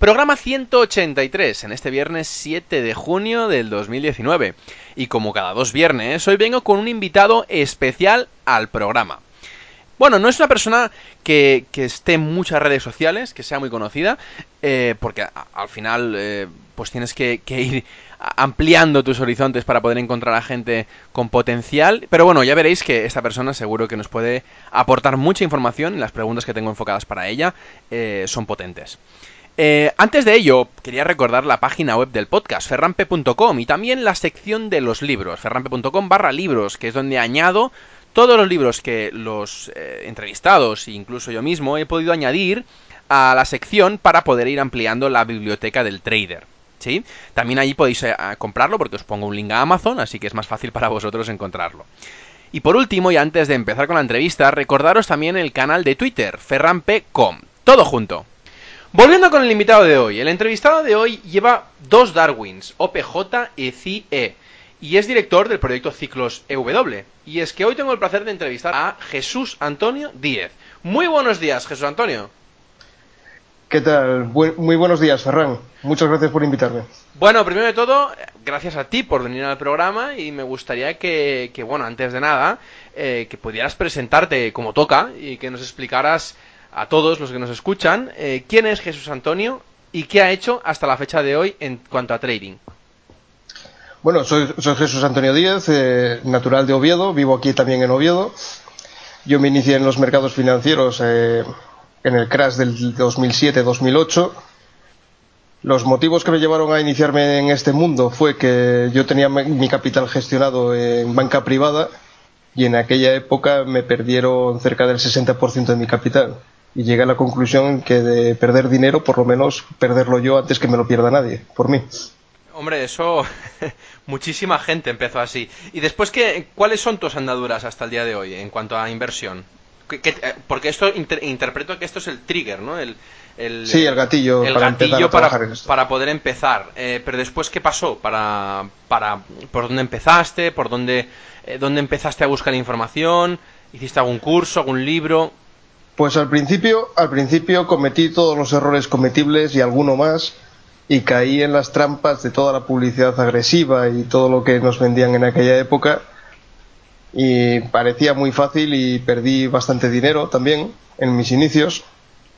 Programa 183 en este viernes 7 de junio del 2019. Y como cada dos viernes, hoy vengo con un invitado especial al programa. Bueno, no es una persona que, esté en muchas redes sociales, que sea muy conocida, eh, porque al final eh, pues tienes que, ir ampliando tus horizontes para poder encontrar a gente con potencial. Pero bueno, ya veréis que esta persona seguro que nos puede aportar mucha información y las preguntas que tengo enfocadas para ella eh, son potentes. Eh, antes de ello, quería recordar la página web del podcast, ferrampe.com, y también la sección de los libros, ferrampe.com barra libros, que es donde añado todos los libros que los eh, entrevistados, e incluso yo mismo, he podido añadir a la sección para poder ir ampliando la biblioteca del trader. ¿Sí? También allí podéis eh, comprarlo porque os pongo un link a Amazon, así que es más fácil para vosotros encontrarlo. Y por último, y antes de empezar con la entrevista, recordaros también el canal de Twitter, ferrampe.com. Todo junto. Volviendo con el invitado de hoy. El entrevistado de hoy lleva dos Darwins, OPJ y CIE, y es director del proyecto Ciclos EW. Y es que hoy tengo el placer de entrevistar a Jesús Antonio Díez. Muy buenos días, Jesús Antonio. ¿Qué tal? muy buenos días, Ferran. Muchas gracias por invitarme. Bueno, primero de todo, gracias a ti por venir al programa y me gustaría que, bueno, antes de nada, eh, que pudieras presentarte como toca y que nos explicaras a todos los que nos escuchan eh, quién es Jesús Antonio y qué ha hecho hasta la fecha de hoy en cuanto a trading. Bueno, soy, Jesús Antonio Díez, eh, natural de Oviedo, vivo aquí también en Oviedo. Yo me inicié en los mercados financieros eh, en el crash del 2007-2008. Los motivos que me llevaron a iniciarme en este mundo fue que yo tenía mi capital gestionado en banca privada y en aquella época me perdieron cerca del 60% de mi capital y llegué a la conclusión que de perder dinero, por lo menos perderlo yo antes que me lo pierda nadie, por mí. Hombre, eso muchísima gente empezó así. ¿Y después qué, cuáles son tus andaduras hasta el día de hoy en cuanto a inversión? Eh, porque esto interpreto que esto es el trigger, ¿no? El, sí, el gatillo el para gatillo para, para, poder empezar. Eh, pero después, ¿qué pasó? Para, para, ¿Por dónde empezaste? ¿Por dónde, eh, dónde empezaste a buscar información? ¿Hiciste algún curso, algún libro? Pues al principio, al principio cometí todos los errores cometibles y alguno más y caí en las trampas de toda la publicidad agresiva y todo lo que nos vendían en aquella época y parecía muy fácil y perdí bastante dinero también en mis inicios.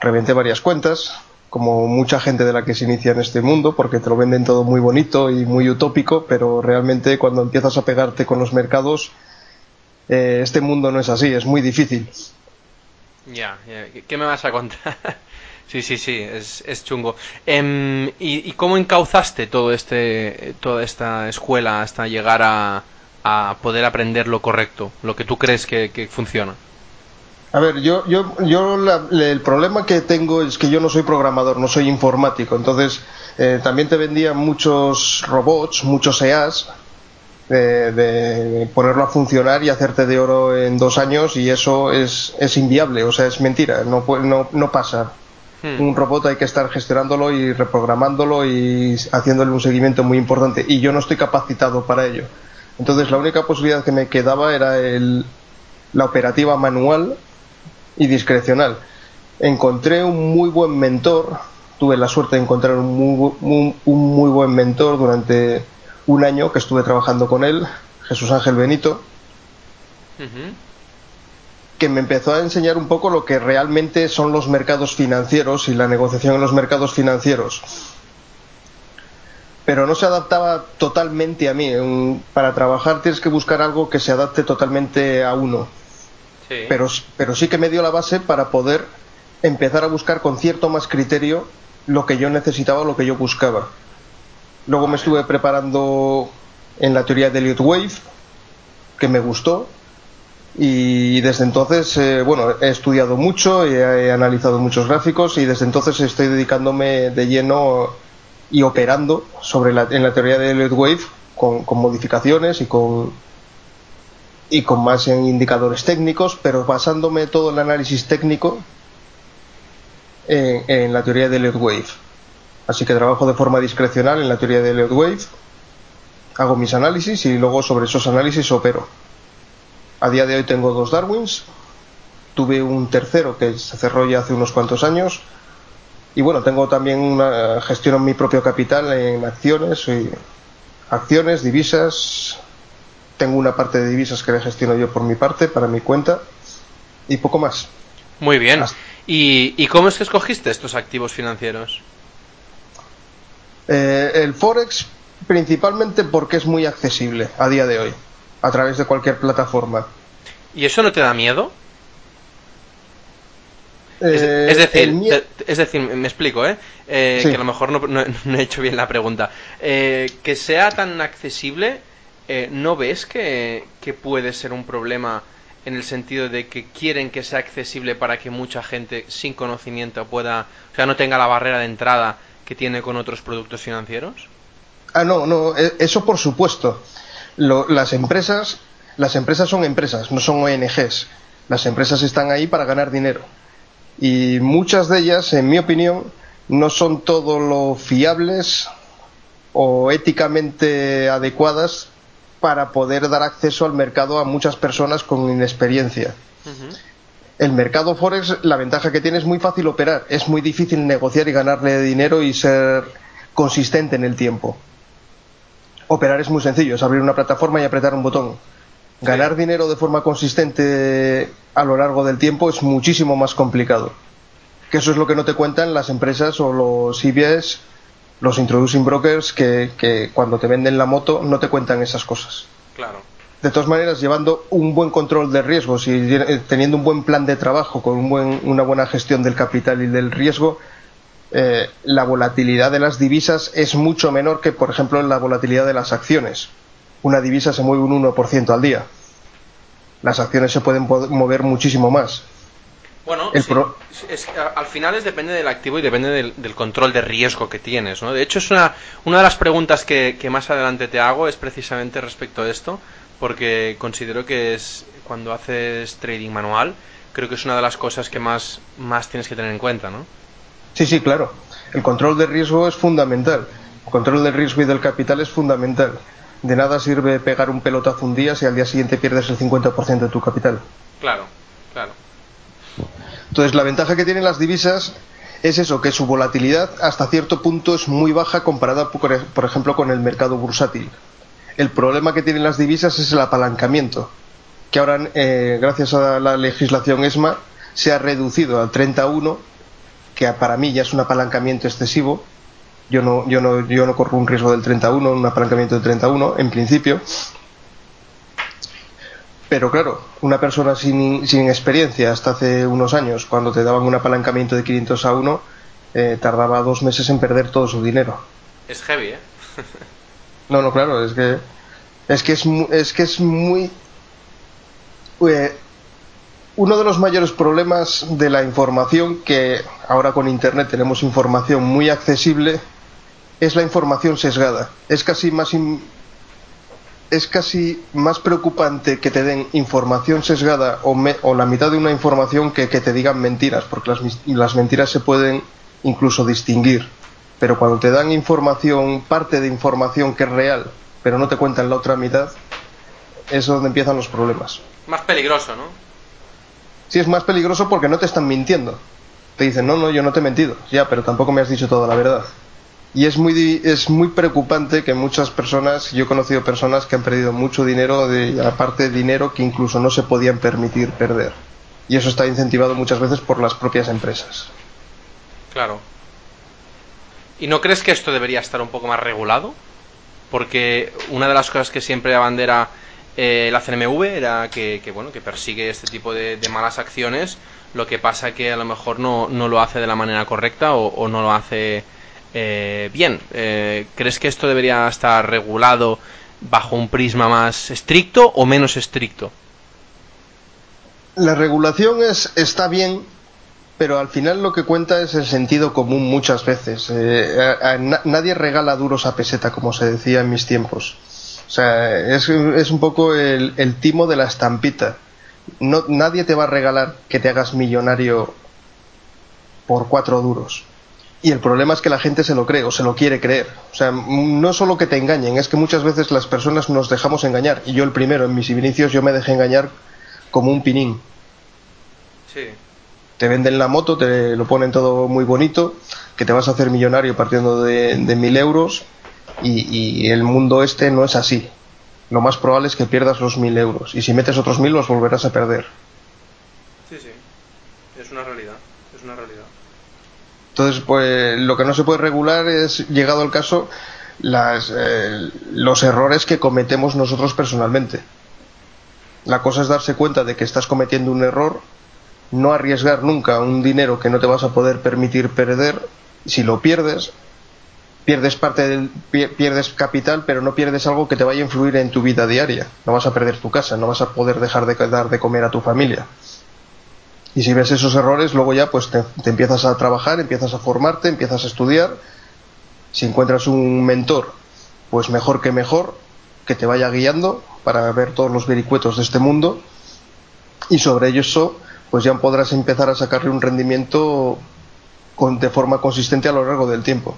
Reventé varias cuentas, como mucha gente de la que se inicia en este mundo, porque te lo venden todo muy bonito y muy utópico, pero realmente cuando empiezas a pegarte con los mercados, eh, este mundo no es así, es muy difícil. Ya, ¿qué me vas a contar? sí, sí, sí, es, es chungo. Em, ¿y, cómo encauzaste todo este, toda esta escuela hasta llegar a, a poder aprender lo correcto, lo que tú crees que, funciona? A ver, yo, yo, yo el problema que tengo es que yo no soy programador, no soy informático. Entonces, eh, también te vendían muchos robots, muchos EAs, de, ponerlo a funcionar y hacerte de oro en dos años y eso es, es inviable, o sea, es mentira, no, no, no pasa. Hmm. Un robot hay que estar gestionándolo y reprogramándolo y haciéndole un seguimiento muy importante y yo no estoy capacitado para ello. Entonces la única posibilidad que me quedaba era el, la operativa manual y discrecional. Encontré un muy buen mentor, tuve la suerte de encontrar un muy, un muy buen mentor durante un año que estuve trabajando con él, Jesús Ángel Benito, que me empezó a enseñar un poco lo que realmente son los mercados financieros y la negociación en los mercados financieros. pero no se adaptaba totalmente a mí. para trabajar tienes que buscar algo que se adapte totalmente a uno. Pero, pero sí que me dio la base para poder empezar a buscar con cierto más criterio lo que yo necesitaba, lo que yo buscaba. Luego me estuve preparando en la teoría de Elliott Wave, que me gustó, y desde entonces, eh, bueno, he estudiado mucho, y he analizado muchos gráficos y desde entonces estoy dedicándome de lleno y operando sobre la, en la teoría de Elliott Wave con, modificaciones y con y con más en indicadores técnicos, pero basándome todo el análisis técnico en, en la teoría de Elliott Wave. Así que trabajo de forma discrecional en la teoría de Elliott Wave, hago mis análisis y luego sobre esos análisis opero. A día de hoy tengo dos Darwins, tuve un tercero que se cerró ya hace unos cuantos años y bueno, tengo también una gestiono mi propio capital en acciones, y acciones, divisas. Tengo una parte de divisas que le gestiono yo por mi parte, para mi cuenta, y poco más. Muy bien. ¿Y, ¿Y, cómo es que escogiste estos activos financieros? Eh, el Forex principalmente porque es muy accesible a día de hoy, a través de cualquier plataforma. ¿Y eso no te da miedo? es, eh, decir, es decir, me explico, ¿eh? eh que a lo mejor no, he hecho bien la pregunta. Eh, que sea tan accesible, ¿no ves que, que, puede ser un problema en el sentido de que quieren que sea accesible para que mucha gente sin conocimiento pueda, o sea, no tenga la barrera de entrada que tiene con otros productos financieros? Ah, no, no, e, eso por supuesto. las empresas, las empresas son empresas, no son ONGs. Las empresas están ahí para ganar dinero y muchas de ellas, en mi opinión, no son todo lo fiables o éticamente adecuadas para poder dar acceso al mercado a muchas personas con inexperiencia. El mercado Forex, la ventaja que tiene es muy fácil operar, es muy difícil negociar y ganarle dinero y ser consistente en el tiempo. Operar es muy sencillo, es abrir una plataforma y apretar un botón. Ganar dinero de forma consistente a lo largo del tiempo es muchísimo más complicado. Que eso es lo que no te cuentan las empresas o los IBS, los introducing brokers, que, cuando te venden la moto no te cuentan esas cosas. Claro. De todas maneras, llevando un buen control de riesgos y teniendo un buen plan de trabajo, con un buen, una buena gestión del capital y del riesgo, eh, la volatilidad de las divisas es mucho menor que, por ejemplo, la volatilidad de las acciones una divisa se mueve un 1% al día. Las acciones se pueden mover muchísimo más. Bueno, al final es depende del activo y depende del, control de riesgo que tienes, ¿no? De hecho, es una, una de las preguntas que, más adelante te hago es precisamente respecto a esto, porque considero que es cuando haces trading manual, creo que es una de las cosas que más, más tienes que tener en cuenta, ¿no? Sí, sí, claro. El control de riesgo es fundamental. El control del riesgo y del capital es fundamental de nada sirve pegar un pelotazo un día si al día siguiente pierdes el 50% de tu capital. Claro, claro. Entonces, la ventaja que tienen las divisas es eso, que su volatilidad hasta cierto punto es muy baja comparada, por ejemplo, con el mercado bursátil. El problema que tienen las divisas es el apalancamiento, que ahora, eh, gracias a la legislación ESMA, se ha reducido al 31, que para mí ya es un apalancamiento excesivo, yo no, yo no, yo no corro un riesgo del 31, un apalancamiento del 31, en principio. Pero claro, una persona sin, sin experiencia hasta hace unos años, cuando te daban un apalancamiento de 500 a 1, eh, tardaba dos meses en perder todo su dinero. Es heavy, ¿eh? no, no, claro, es que es que es, es, que es muy... Eh, uno de los mayores problemas de la información, que ahora con Internet tenemos información muy accesible, es la información sesgada. Es casi más es casi más preocupante que te den información sesgada o, o la mitad de una información que, que te digan mentiras, porque las, las, mentiras se pueden incluso distinguir. Pero cuando te dan información, parte de información que es real, pero no te cuentan la otra mitad, es donde empiezan los problemas. Más peligroso, ¿no? Sí, es más peligroso porque no te están mintiendo. Te dicen, no, no, yo no te he mentido. Ya, pero tampoco me has dicho toda la verdad. Y es muy, es muy preocupante que muchas personas, yo he conocido personas que han perdido mucho dinero, de, aparte de dinero que incluso no se podían permitir perder. Y eso está incentivado muchas veces por las propias empresas. Claro. ¿Y no crees que esto debería estar un poco más regulado? Porque una de las cosas que siempre abandera eh, la CNMV era que, bueno que persigue este tipo de, malas acciones. Lo que pasa que a lo mejor no, no lo hace de la manera correcta o, no lo hace eh, bien. Eh, ¿Crees que esto debería estar regulado bajo un prisma más estricto o menos estricto? La regulación es, está bien pero al final lo que cuenta es el sentido común muchas veces. Eh, nadie regala duros a peseta, como se decía en mis tiempos. O sea, es, un poco el, timo de la estampita. No, nadie te va a regalar que te hagas millonario por cuatro duros. Y el problema es que la gente se lo cree o se lo quiere creer. O sea, no solo que te engañen, es que muchas veces las personas nos dejamos engañar. Y yo el primero, en mis inicios, yo me dejé engañar como un pinín. Sí te venden la moto, te lo ponen todo muy bonito, que te vas a hacer millonario partiendo de, mil euros y, el mundo este no es así. Lo más probable es que pierdas los mil euros y si metes otros mil los volverás a perder. Sí, sí, es una realidad, es una realidad. Entonces, pues lo que no se puede regular es, llegado al caso, las, eh, los errores que cometemos nosotros personalmente. La cosa es darse cuenta de que estás cometiendo un error no arriesgar nunca un dinero que no te vas a poder permitir perder. Si lo pierdes, pierdes parte del pierdes capital, pero no pierdes algo que te vaya a influir en tu vida diaria. No vas a perder tu casa, no vas a poder dejar de dar de comer a tu familia. Y si ves esos errores, luego ya pues te, te empiezas a trabajar, empiezas a formarte, empiezas a estudiar. Si encuentras un mentor, pues mejor que mejor, que te vaya guiando para ver todos los vericuetos de este mundo. Y sobre ello pues ya podrás empezar a sacarle un rendimiento con, de forma consistente a lo largo del tiempo.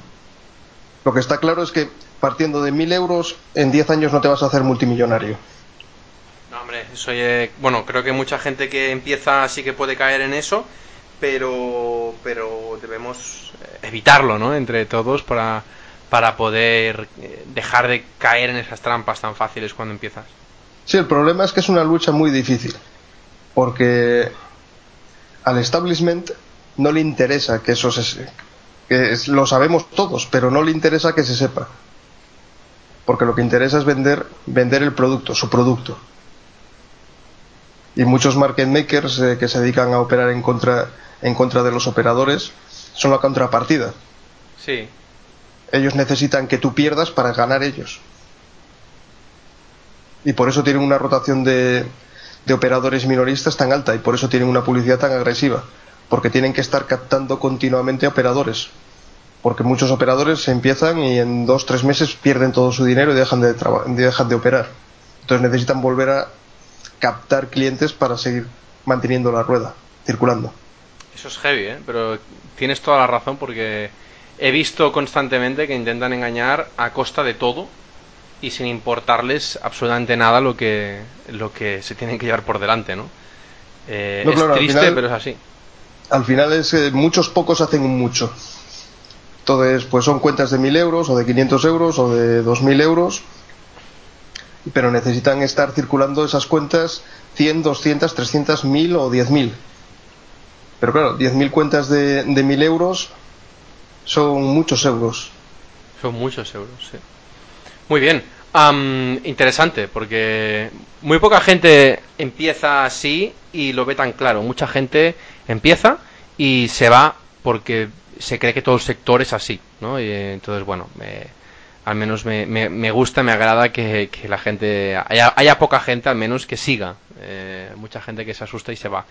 Lo que está claro es que partiendo de mil euros, en 10 años no te vas a hacer multimillonario. No, hombre, eso bueno, creo que mucha gente que empieza sí que puede caer en eso, pero, pero debemos evitarlo, ¿no? Entre todos para, para poder eh, dejar de caer en esas trampas tan fáciles cuando empiezas. Sí, el problema es que es una lucha muy difícil, porque al establishment no le interesa que eso se que lo sabemos todos, pero no le interesa que se sepa. Porque lo que interesa es vender vender el producto, su producto. Y muchos market makers eh, que se dedican a operar en contra en contra de los operadores son la contrapartida. Sí. Ellos necesitan que tú pierdas para ganar ellos. Y por eso tienen una rotación de, de operadores minoristas tan alta y por eso tienen una publicidad tan agresiva, porque tienen que estar captando continuamente operadores, porque muchos operadores empiezan y en dos tres meses pierden todo su dinero y dejan de dejan de operar, entonces necesitan volver a captar clientes para seguir manteniendo la rueda circulando. Eso es heavy, ¿eh? pero tienes toda la razón porque he visto constantemente que intentan engañar a costa de todo y sin importarles absolutamente nada lo que, lo que se tienen que llevar por delante, ¿no? Eh, es triste, pero es así. Al final es que muchos pocos hacen un mucho. Entonces, pues son cuentas de 1.000 euros o de 500 euros o de 2.000 euros, pero necesitan estar circulando esas cuentas 100, 200, 300, 1.000 o 10.000. Pero claro, 10.000 cuentas de, de 1.000 euros son muchos euros. Son muchos euros, sí. Muy bien. Interesante, porque muy poca gente empieza así y lo ve tan claro. Mucha gente empieza y se va porque se cree que todo el sector es así, ¿no? Y entonces, bueno, al menos me, me, gusta, me agrada que, la gente, haya, poca gente al menos que siga. Eh, mucha gente que se asusta y se va.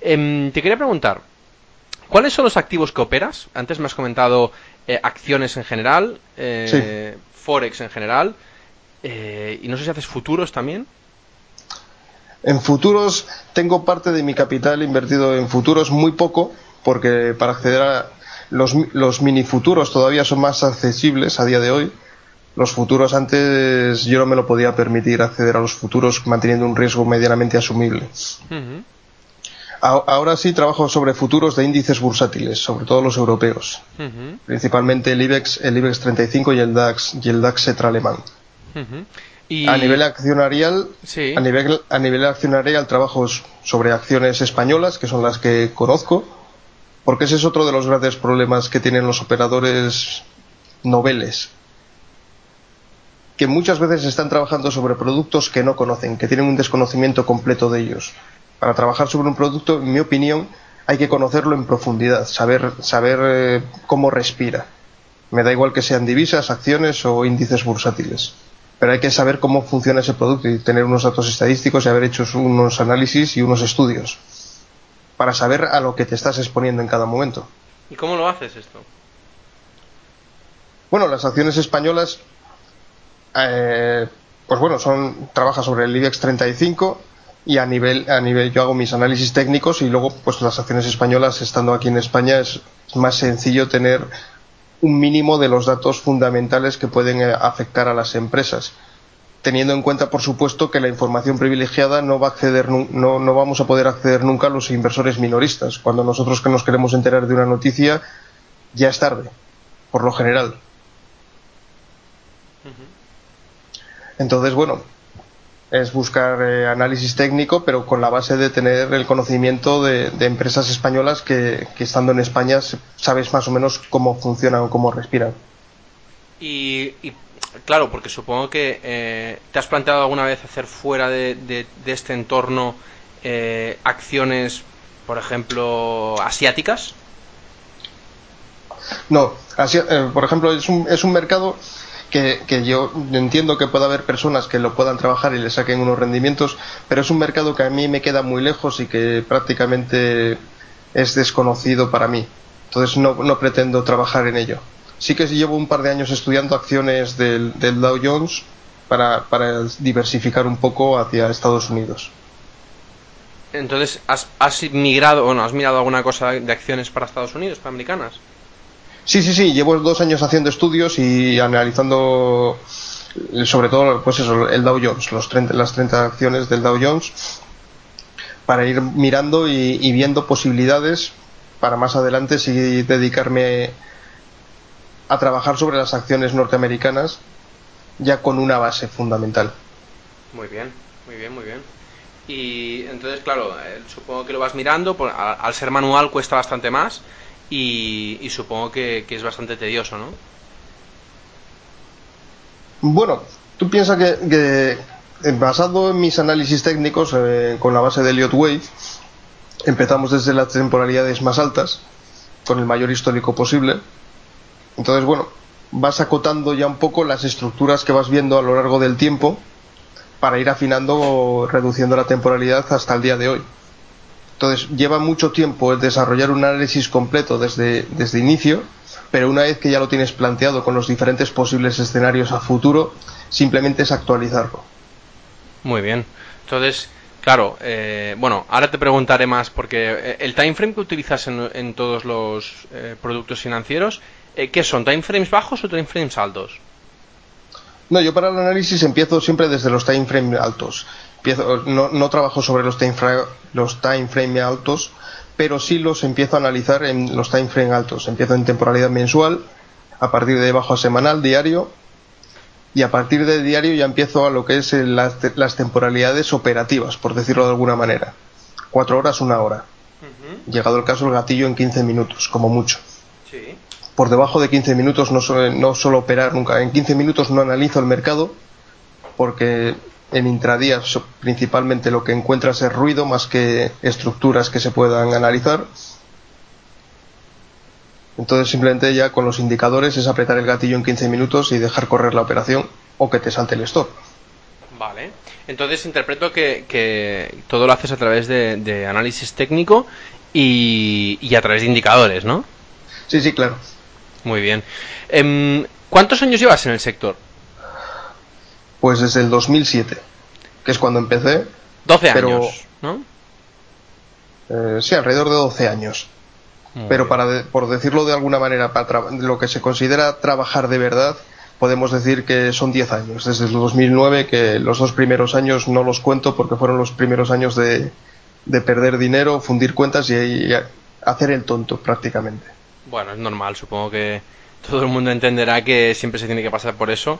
Em, te quería preguntar, ¿cuáles son los activos que operas? Antes me has comentado eh, acciones en general. Eh, Forex en general. Eh, y no sé si haces futuros también. En futuros tengo parte de mi capital invertido en futuros, muy poco, porque para acceder a los, los mini futuros todavía son más accesibles a día de hoy. Los futuros antes yo no me lo podía permitir acceder a los futuros manteniendo un riesgo medianamente asumible. Ahora sí trabajo sobre futuros de índices bursátiles, sobre todo los europeos, principalmente el IBEX, el IBEX 35 y el DAX y el DAX A nivel accionarial, a nivel a nivel accionarial trabajo sobre acciones españolas, que son las que conozco, porque ese es otro de los grandes problemas que tienen los operadores noveles, que muchas veces están trabajando sobre productos que no conocen, que tienen un desconocimiento completo de ellos. Para trabajar sobre un producto, en mi opinión, hay que conocerlo en profundidad, saber, saber eh, cómo respira. Me da igual que sean divisas, acciones o índices bursátiles. Pero hay que saber cómo funciona ese producto y tener unos datos estadísticos y haber hecho unos análisis y unos estudios para saber a lo que te estás exponiendo en cada momento. ¿Y cómo lo haces esto? Bueno, las acciones españolas, eh, pues bueno, son trabaja sobre el IBEX 35 y a nivel a nivel yo hago mis análisis técnicos y luego pues las acciones españolas estando aquí en España es más sencillo tener un mínimo de los datos fundamentales que pueden eh, afectar a las empresas teniendo en cuenta por supuesto que la información privilegiada no va a acceder no, no vamos a poder acceder nunca a los inversores minoristas cuando nosotros que nos queremos enterar de una noticia ya es tarde por lo general. Entonces bueno es buscar eh, análisis técnico, pero con la base de tener el conocimiento de, empresas españolas que, estando en España sabes más o menos cómo funcionan o cómo respiran. Y, claro, porque supongo que eh, te has planteado alguna vez hacer fuera de, este entorno eh, acciones, por ejemplo, asiáticas. No, por ejemplo, es un, es un mercado que, yo entiendo que pueda haber personas que lo puedan trabajar y le saquen unos rendimientos, pero es un mercado que a mí me queda muy lejos y que prácticamente es desconocido para mí. Entonces no, no pretendo trabajar en ello. Sí que llevo un par de años estudiando acciones del, Dow Jones para, para, diversificar un poco hacia Estados Unidos. Entonces, ¿has, has migrado, o no, has mirado alguna cosa de acciones para Estados Unidos, para americanas? Sí, sí, sí, llevo dos años haciendo estudios y analizando sobre todo pues eso, el Dow Jones, los las 30 acciones del Dow Jones, para ir mirando y, viendo posibilidades para más adelante si dedicarme a trabajar sobre las acciones norteamericanas ya con una base fundamental. Muy bien, muy bien, muy bien. Y entonces, claro, eh, supongo que lo vas mirando, al ser manual cuesta bastante más y, supongo que, es bastante tedioso, ¿no? Bueno, tú piensas que, eh, basado en mis análisis técnicos eh, con la base de Elliott Wave, empezamos desde las temporalidades más altas, con el mayor histórico posible. Entonces, bueno, vas acotando ya un poco las estructuras que vas viendo a lo largo del tiempo para ir afinando o reduciendo la temporalidad hasta el día de hoy. Entonces, lleva mucho tiempo el desarrollar un análisis completo desde, desde inicio, pero una vez que ya lo tienes planteado con los diferentes posibles escenarios a futuro, simplemente es actualizarlo. Muy bien. Entonces, claro, eh, bueno, ahora te preguntaré más porque eh, el time frame que utilizas en, todos los eh, productos financieros, ¿qué son? ¿Time frames bajos o time frames altos? No, yo para el análisis empiezo siempre desde los time frames altos no, trabajo sobre los time, frame, los time frame altos, pero sí los empiezo a analizar en los time frame altos. Empiezo en temporalidad mensual, a partir de bajo a semanal, diario, y a partir de diario ya empiezo a lo que es las, temporalidades operativas, por decirlo de alguna manera. Cuatro horas, una hora. Llegado el caso, el gatillo en 15 minutos, como mucho. Por debajo de 15 minutos no, no suelo operar nunca. En 15 minutos no analizo el mercado porque en intradía principalmente lo que encuentras es ruido más que estructuras que se puedan analizar. Entonces simplemente ya con los indicadores es apretar el gatillo en 15 minutos y dejar correr la operación o que te salte el stop. Vale. Entonces interpreto que, todo lo haces a través de, análisis técnico y, y, a través de indicadores, ¿no? Sí, sí, claro. Muy bien. Em, ¿Cuántos años llevas en el sector? Pues desde el 2007, que es cuando empecé. 12 años, ¿no? Eh, sí, alrededor de 12 años. pero para por decirlo de alguna manera, para lo que se considera trabajar de verdad, podemos decir que son 10 años. Desde el 2009, que los dos primeros años no los cuento porque fueron los primeros años de, perder dinero, fundir cuentas y, hacer el tonto prácticamente. Bueno, es normal, supongo que todo el mundo entenderá que siempre se tiene que pasar por eso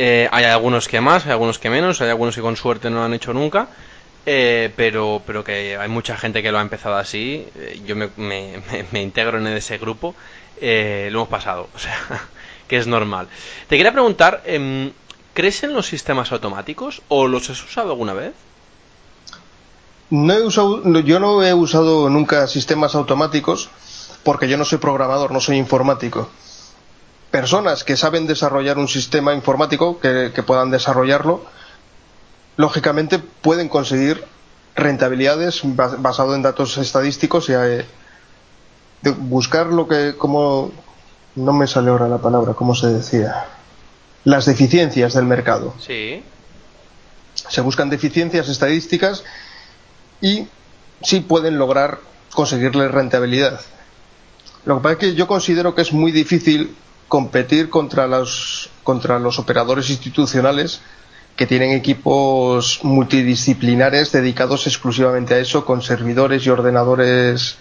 eh, hay algunos que más, hay algunos que menos, hay algunos que con suerte no lo han hecho nunca, eh, pero, pero que hay mucha gente que lo ha empezado así. Eh, yo me, me, integro en ese grupo. lo hemos pasado, o sea, que es normal. Te quería preguntar, em, ¿crees en los sistemas automáticos o los has usado alguna vez? No he usado, yo no he usado nunca sistemas automáticos porque yo no soy programador, no soy informático. Personas que saben desarrollar un sistema informático, que, puedan desarrollarlo, lógicamente pueden conseguir rentabilidades basado en datos estadísticos y eh, buscar lo que, como, no me sale ahora la palabra, ¿cómo se decía? Las deficiencias del mercado. Sí. Se buscan deficiencias estadísticas y sí pueden lograr conseguirle rentabilidad. Lo que pasa es que yo considero que es muy difícil competir contra los, contra los operadores institucionales que tienen equipos multidisciplinares dedicados exclusivamente a eso, con servidores y ordenadores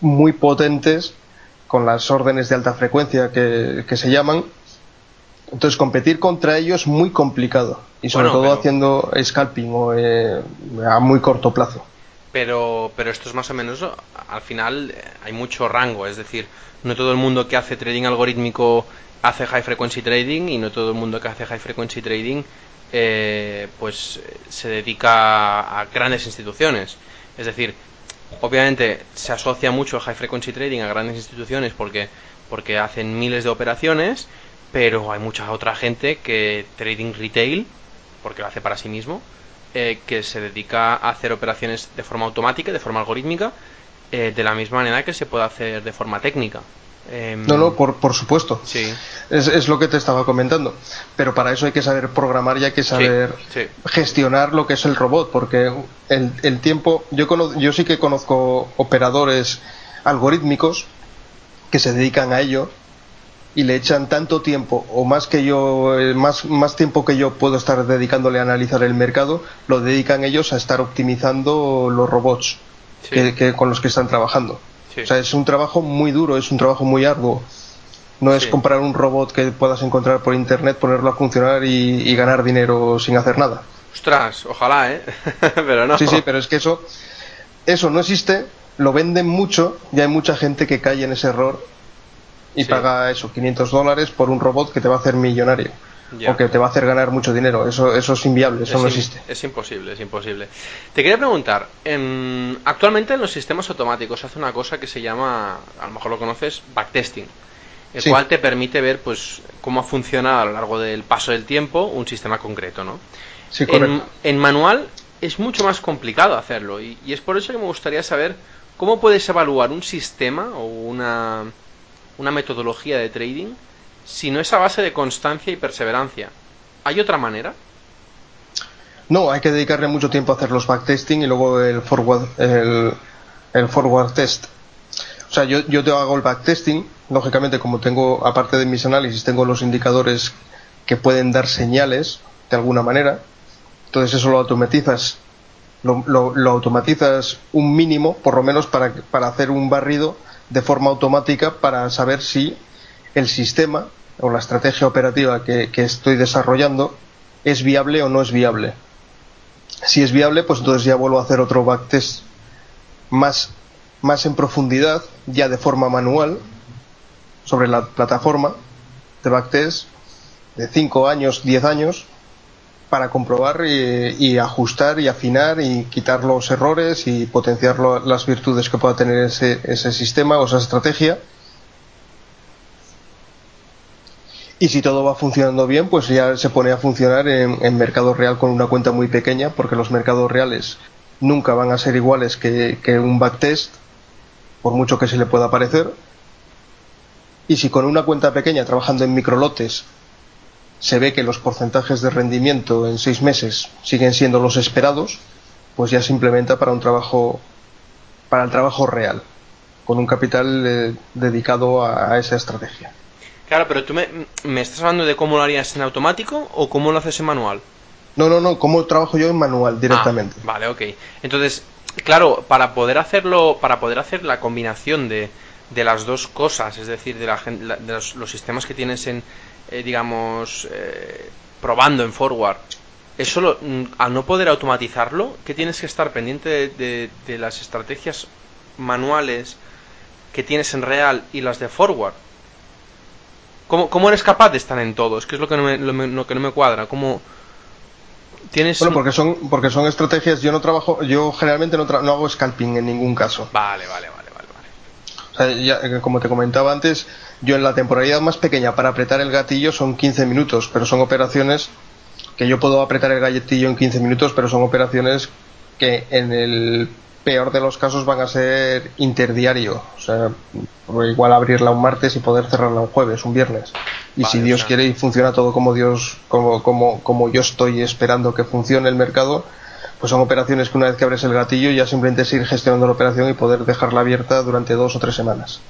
muy potentes, con las órdenes de alta frecuencia que, se llaman. Entonces, competir contra ellos es muy complicado, y sobre todo haciendo scalping o eh, a muy corto plazo pero, pero esto es más o menos, al final eh, hay mucho rango, es decir, no todo el mundo que hace trading algorítmico hace high frequency trading y no todo el mundo que hace high frequency trading eh, pues se dedica a grandes instituciones. Es decir, obviamente se asocia mucho el high frequency trading a grandes instituciones porque, porque hacen miles de operaciones, pero hay mucha otra gente que trading retail, porque lo hace para sí mismo, eh, que se dedica a hacer operaciones de forma automática, de forma algorítmica, eh, de la misma manera que se puede hacer de forma técnica. Em, no, no, por, por supuesto. Sí. Es, es, lo que te estaba comentando. Pero para eso hay que saber programar y hay que saber gestionar lo que es el robot, porque el, el tiempo. Yo, yo sí que conozco operadores algorítmicos que se dedican a ello y le echan tanto tiempo o más que yo eh, más, más tiempo que yo puedo estar dedicándole a analizar el mercado lo dedican ellos a estar optimizando los robots que, con los que están trabajando. O sea es un trabajo muy duro es un trabajo muy arduo. No es comprar un robot que puedas encontrar por internet ponerlo a funcionar y, y ganar dinero sin hacer nada. Ostras ojalá eh pero no. Sí sí pero es que eso eso no existe lo venden mucho y hay mucha gente que cae en ese error y paga eso, 500 dólares por un robot que te va a hacer millonario. O que te va a hacer ganar mucho dinero. Eso, eso es inviable, eso no existe. Es imposible, es imposible. Te quería preguntar, en, actualmente en los sistemas automáticos hace una cosa que se llama, a lo mejor lo conoces, backtesting. El cual te permite ver pues cómo ha funcionado a lo largo del paso del tiempo un sistema concreto, ¿no? Sí, en, en, manual es mucho más complicado hacerlo y, y es por eso que me gustaría saber cómo puedes evaluar un sistema o una, una metodología de trading si no es a base de constancia y perseverancia. ¿Hay otra manera? No, hay que dedicarle mucho tiempo a hacer los backtesting y luego el forward, el, forward test. O sea, yo, yo te hago el backtesting, lógicamente como tengo, aparte de mis análisis, tengo los indicadores que pueden dar señales de alguna manera. Entonces eso lo automatizas, lo, lo automatizas un mínimo, por lo menos para, para hacer un barrido de forma automática para saber si el sistema o la estrategia operativa que, estoy desarrollando es viable o no es viable. Si es viable, pues entonces ya vuelvo a hacer otro backtest más, más en profundidad, ya de forma manual, sobre la plataforma de backtest de 5 años, 10 años, para comprobar y, ajustar y afinar y quitar los errores y potenciar las virtudes que pueda tener ese, sistema o esa estrategia. Y si todo va funcionando bien, pues ya se pone a funcionar en, en, mercado real con una cuenta muy pequeña, porque los mercados reales nunca van a ser iguales que, que un backtest, por mucho que se le pueda parecer. Y si con una cuenta pequeña, trabajando en microlotes, se ve que los porcentajes de rendimiento en seis meses siguen siendo los esperados, pues ya se implementa para un trabajo, para el trabajo real, con un capital eh, dedicado a, esa estrategia. Claro, pero tú me, estás hablando de cómo lo harías en automático o cómo lo haces en manual. No, no, no, cómo trabajo yo en manual directamente. Ah, vale, ok. Entonces, claro, para poder hacerlo, para poder hacer la combinación de, de las dos cosas, es decir, de, la, de los, sistemas que tienes en, eh, digamos, eh, probando en forward, eso mm, al no poder automatizarlo, ¿qué tienes que estar pendiente de, las estrategias manuales que tienes en real y las de forward? ¿Cómo, ¿Cómo eres capaz de estar en todos? ¿Qué es lo que no me, lo, lo que no me cuadra? ¿Cómo tienes...? Bueno, porque son, porque son estrategias, yo no trabajo, yo generalmente no, tra- no hago scalping en ningún caso. Vale, vale, vale, vale, vale. O sea, ya, eh, como te comentaba antes, yo en la temporalidad más pequeña para apretar el gatillo son 15 minutos, pero son operaciones que yo puedo apretar el gatillo en 15 minutos, pero son operaciones que en el peor de los casos van a ser interdiario. O sea, o igual abrirla un martes y poder cerrarla un jueves, un viernes. Y Vale, si o Dios sea- quiere y funciona todo como Dios, como, como, como yo estoy esperando que funcione el mercado, pues son operaciones que una vez que abres el gatillo ya simplemente es ir gestionando la operación y poder dejarla abierta durante dos o tres semanas.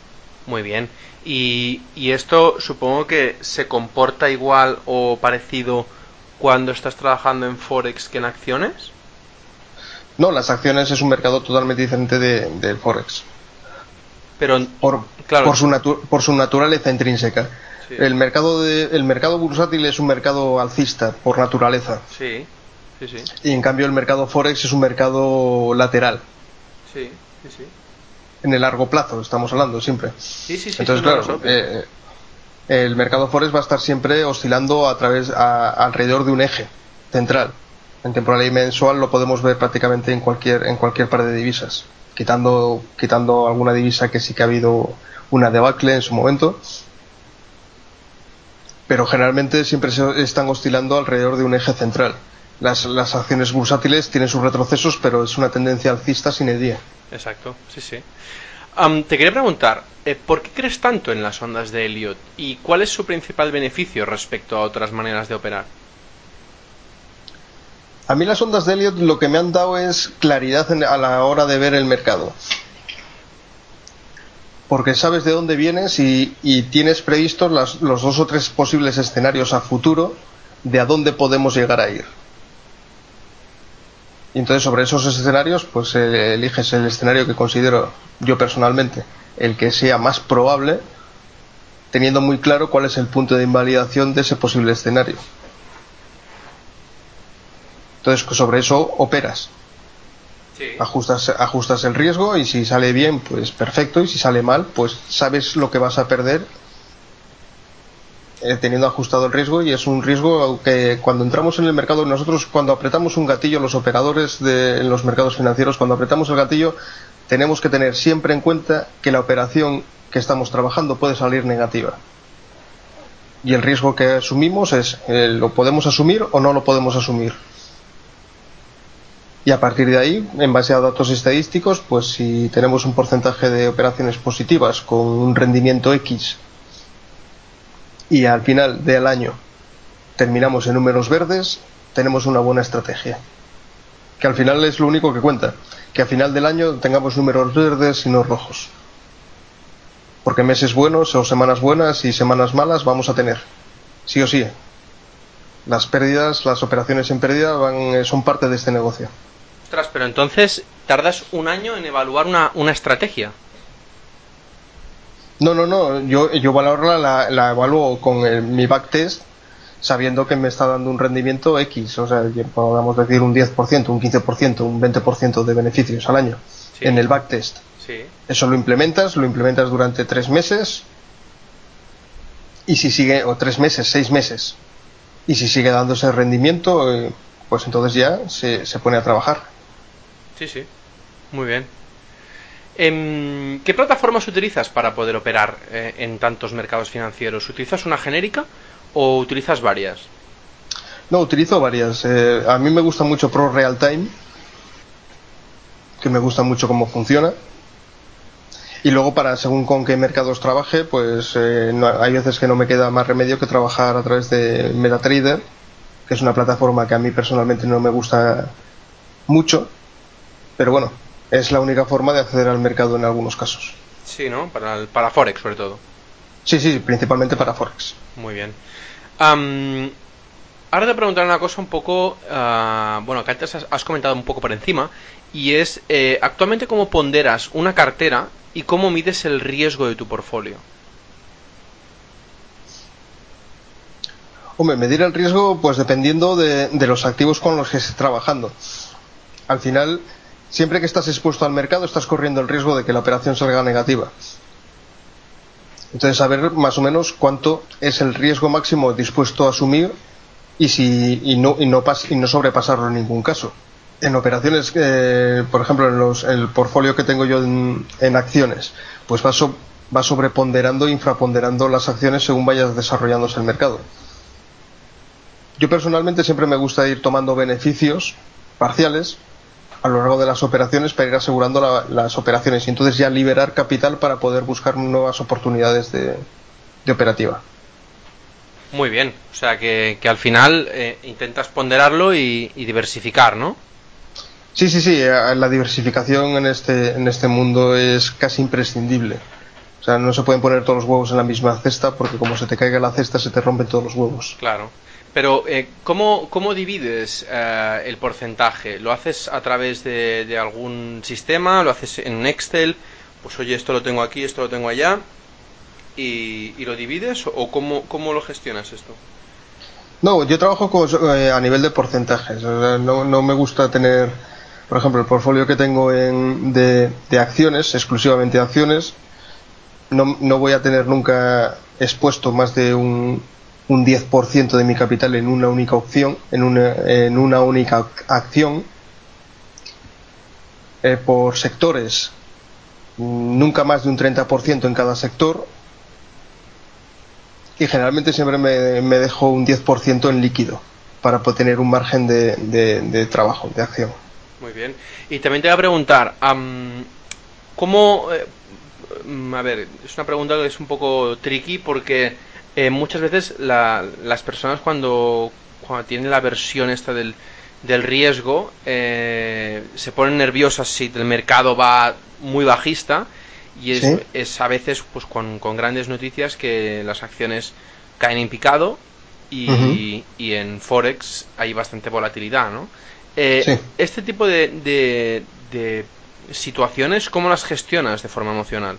Muy bien. Y, y esto supongo que se comporta igual o parecido cuando estás trabajando en Forex que en acciones. No, las acciones es un mercado totalmente diferente de- del Forex. Pero, Por, claro, por, su natu- por su naturaleza intrínseca. Sí. El, mercado de, el mercado bursátil es un mercado alcista, por naturaleza. sí, sí, sí, Y en cambio el mercado Forex es un mercado lateral. sí, sí, sí. En el largo plazo, estamos hablando siempre. Sí, sí, sí, Entonces, claro, obvio. eh, el mercado Forex va a estar siempre oscilando a través, a- alrededor de un eje central. En temporal y mensual lo podemos ver prácticamente en cualquier, en cualquier par de divisas, quitando, quitando alguna divisa que sí que ha habido una debacle en su momento. Pero generalmente siempre se están oscilando alrededor de un eje central. Las, las acciones bursátiles tienen sus retrocesos, pero es una tendencia alcista sin día. Exacto, sí, sí. Te quería preguntar, eh, ¿por qué crees tanto en las ondas de Elliot y cuál es su principal beneficio respecto a otras maneras de operar? A mí las ondas de Elliot lo que me han dado es claridad en- a la hora de ver el mercado. Porque sabes de dónde vienes y, y tienes previstos las- los dos o tres posibles escenarios a futuro de a dónde podemos llegar a ir. Y entonces sobre esos escenarios pues eh, eliges el escenario que considero yo personalmente el que sea más probable teniendo muy claro cuál es el punto de invalidación de ese posible escenario. Entonces, sobre eso operas. Sí. Ajustas, ajustas el riesgo y si sale bien, pues perfecto. Y si sale mal, pues sabes lo que vas a perder eh, teniendo ajustado el riesgo. Y es un riesgo que cuando entramos en el mercado, nosotros cuando apretamos un gatillo, los operadores de, en los mercados financieros, cuando apretamos el gatillo, tenemos que tener siempre en cuenta que la operación que estamos trabajando puede salir negativa. Y el riesgo que asumimos es, eh, ¿lo podemos asumir o no lo podemos asumir? Y a partir de ahí, en base a datos estadísticos, pues si tenemos un porcentaje de operaciones positivas con un rendimiento X y al final del año terminamos en números verdes, tenemos una buena estrategia. Que al final es lo único que cuenta. Que al final del año tengamos números verdes y no rojos. Porque meses buenos o semanas buenas y semanas malas vamos a tener. Sí o sí. Las pérdidas, las operaciones en pérdida van, eh, son parte de este negocio. Ostras, pero entonces tardas un año en evaluar una, una estrategia. No, no, no. Yo, yo valorarla la, la evalúo con el- mi backtest sabiendo que me está dando un rendimiento X. O sea, podamos decir un 10%, un 15%, un 20% de beneficios al año Sí. en el backtest. Sí. Eso lo implementas, lo implementas durante tres meses y si sigue, o tres meses, seis meses, y si sigue dándose rendimiento, eh, pues entonces ya se, se pone a trabajar. Sí, sí. Muy bien. Em, ¿Qué plataformas utilizas para poder operar eh, en tantos mercados financieros? ¿Utilizas una genérica o utilizas varias? No, utilizo varias. Eh, a mí me gusta mucho Pro Real Time, que me gusta mucho cómo funciona. Y luego para según con qué mercados trabaje, pues eh, hay veces que no me queda más remedio que trabajar a través de MetaTrader, que es una plataforma que a mí personalmente no me gusta mucho, pero bueno, es la única forma de acceder al mercado en algunos casos. Sí, ¿no? Para, el- para Forex, sobre todo. Sí, sí, principalmente para Forex. Muy bien. Ahora te preguntaré una cosa un poco, ah, bueno, que antes has, has comentado un poco por encima, y es eh, actualmente cómo ponderas una cartera y cómo mides el riesgo de tu portfolio. Hombre, medir el riesgo, pues dependiendo de, de los activos con los que estés trabajando. Al final, siempre que estás expuesto al mercado, estás corriendo el riesgo de que la operación salga negativa. Entonces, saber más o menos cuánto es el riesgo máximo dispuesto a asumir y, si, y, no, y, no, pas, y no sobrepasarlo en ningún caso. En operaciones, eh, por ejemplo, en los, el portfolio que tengo yo en, acciones, pues va, so, va sobreponderando infraponderando las acciones según vaya desarrollándose el mercado. Yo personalmente siempre me gusta ir tomando beneficios parciales a lo largo de las operaciones para ir asegurando la, las operaciones y entonces ya liberar capital para poder buscar nuevas oportunidades de, de operativa. Muy bien, o sea que, que al final eh, intentas ponderarlo y, y, diversificar, ¿no? Sí, sí, sí, eh, la diversificación en este, en este mundo es casi imprescindible. O sea, no se pueden poner todos los huevos en la misma cesta porque como se te caiga la cesta se te rompen todos los huevos. Claro. Pero, eh, ¿cómo, ¿cómo, divides eh, el porcentaje? ¿Lo haces a través de, algún sistema? ¿Lo haces en Excel? Pues oye, esto lo tengo aquí, esto lo tengo allá. ¿Y, y lo divides? ¿O cómo, cómo, lo gestionas esto? No, yo trabajo con, eh, a nivel de porcentajes. O sea, no, no, me gusta tener, por ejemplo, el portfolio que tengo en, de, de, acciones, exclusivamente acciones. No, no voy a tener nunca expuesto más de un un 10% de mi capital en una única opción, en una, en una única acción. Eh, por sectores, nunca más de un 30% en cada sector. Y generalmente siempre me, me dejo un 10% en líquido para tener un margen de, de, trabajo, de acción. Muy bien. Y también te voy a preguntar, ¿cómo... Eh, a ver, es una pregunta que es un poco tricky porque eh, muchas veces la, las personas cuando, cuando tienen la versión esta del, del riesgo eh, se ponen nerviosas si el mercado va muy bajista y es, ¿Sí? es a veces pues con, con, grandes noticias que las acciones caen en picado y, uh -huh. y en Forex hay bastante volatilidad, ¿no? Eh, sí. Este tipo de, de, de situaciones, ¿cómo las gestionas de forma emocional?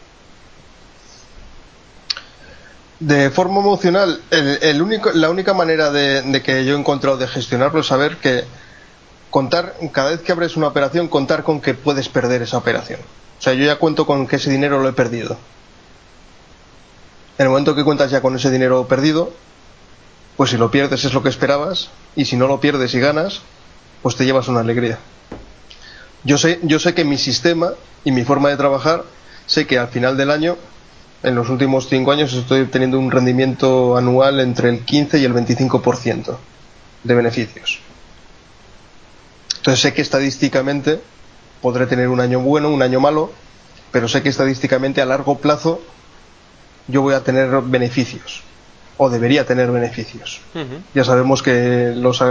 De forma emocional, el, el único, la única manera de, de, que yo he encontrado de gestionarlo es saber que contar, cada vez que abres una operación, contar con que puedes perder esa operación. O sea, yo ya cuento con que ese dinero lo he perdido. En el momento que cuentas ya con ese dinero perdido, pues si lo pierdes es lo que esperabas, y si no lo pierdes y ganas, pues te llevas una alegría. Yo sé, yo sé que mi sistema y mi forma de trabajar, sé que al final del año en los últimos cinco años estoy obteniendo un rendimiento anual entre el 15 y el 25% de beneficios. Entonces sé que estadísticamente podré tener un año bueno, un año malo, pero sé que estadísticamente a largo plazo yo voy a tener beneficios o debería tener beneficios. Uh -huh. Ya sabemos que los,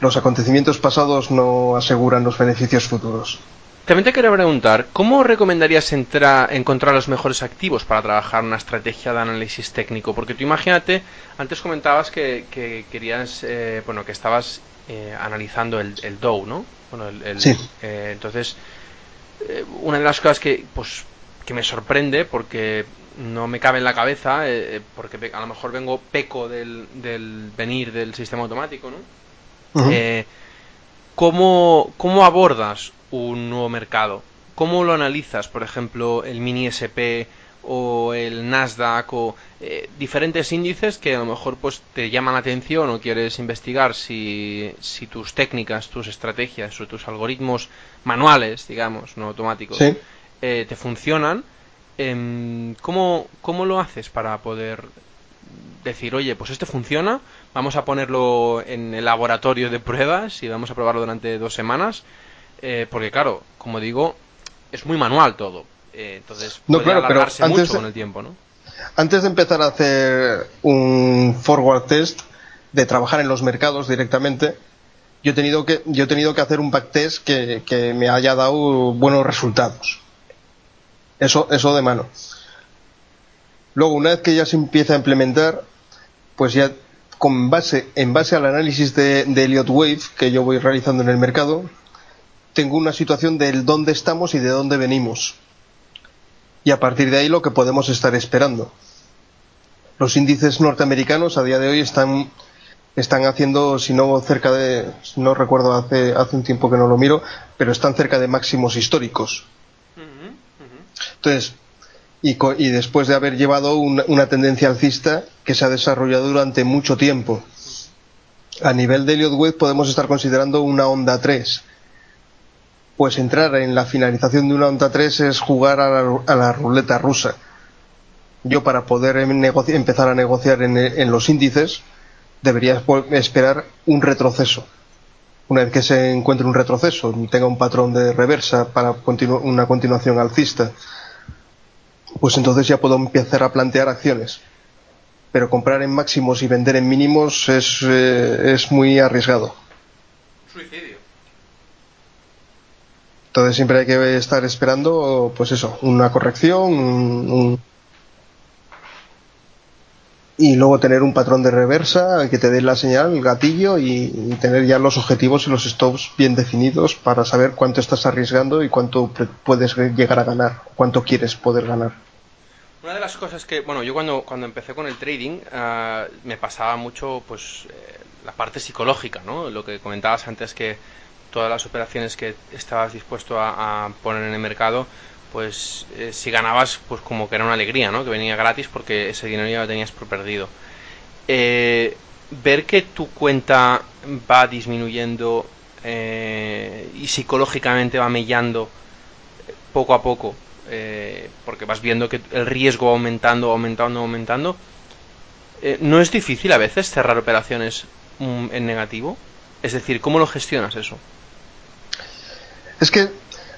los acontecimientos pasados no aseguran los beneficios futuros. También te quería preguntar, ¿cómo recomendarías entrar, encontrar los mejores activos para trabajar una estrategia de análisis técnico? Porque tú imagínate, antes comentabas que, que querías, eh, bueno, que estabas eh, analizando el, el, Dow, ¿no? Bueno, el, el sí. eh, entonces, una de las cosas que, pues, que me sorprende, porque no me cabe en la cabeza, porque a lo mejor vengo peco del, del venir del sistema automático, ¿no? Uh -huh. ¿cómo, ¿Cómo abordas un nuevo mercado. ¿Cómo lo analizas, por ejemplo, el mini SP o el Nasdaq o eh, diferentes índices que a lo mejor pues te llaman la atención o quieres investigar si, si tus técnicas, tus estrategias o tus algoritmos manuales, digamos, no automáticos, sí. eh, te funcionan? Eh, ¿cómo, ¿Cómo lo haces para poder decir, oye, pues este funciona, vamos a ponerlo en el laboratorio de pruebas y vamos a probarlo durante dos semanas? Eh, porque claro, como digo, es muy manual todo. Eh, entonces, no, claro, pero antes mucho de, con el tiempo, ¿no? Antes de empezar a hacer un forward test, de trabajar en los mercados directamente, yo he tenido que, yo he tenido que hacer un backtest que, que me haya dado buenos resultados. Eso, eso de mano. Luego, una vez que ya se empieza a implementar, pues ya con base, en base al análisis de, de Elliott Wave que yo voy realizando en el mercado, tengo una situación del dónde estamos y de dónde venimos. Y a partir de ahí lo que podemos estar esperando. Los índices norteamericanos a día de hoy están, están haciendo, si no cerca de, no recuerdo hace, hace un tiempo que no lo miro, pero están cerca de máximos históricos. Entonces, y, después de haber llevado una, una tendencia alcista que se ha desarrollado durante mucho tiempo. A nivel de Elliott Wave podemos estar considerando una onda 3. Pues entrar en la finalización de una onda 3 es jugar a la, a la ruleta rusa. Yo para poder empezar a negociar en, los índices debería esperar un retroceso. Una vez que se encuentre un retroceso, tenga un patrón de reversa para continu una continuación alcista, pues entonces ya puedo empezar a plantear acciones. Pero comprar en máximos y vender en mínimos es, eh, muy arriesgado. Entonces siempre hay que estar esperando, pues eso, una corrección, un, y luego tener un patrón de reversa que te dé la señal, el gatillo y, y, tener ya los objetivos y los stops bien definidos para saber cuánto estás arriesgando y cuánto puedes llegar a ganar, cuánto quieres poder ganar. Una de las cosas que, bueno, yo cuando, cuando empecé con el trading uh, me pasaba mucho pues eh, la parte psicológica, ¿no? Lo que comentabas antes que todas las operaciones que estabas dispuesto a, poner en el mercado pues eh, si ganabas, pues como que era una alegría, ¿no? Que venía gratis porque ese dinero ya lo tenías por perdido. Eh, ver que tu cuenta va disminuyendo eh, y psicológicamente va mellando poco a poco, eh, porque vas viendo que el riesgo va aumentando, aumentando, aumentando, eh, ¿no es difícil a veces cerrar operaciones um, en negativo? Es decir, ¿cómo lo gestionas eso? Es que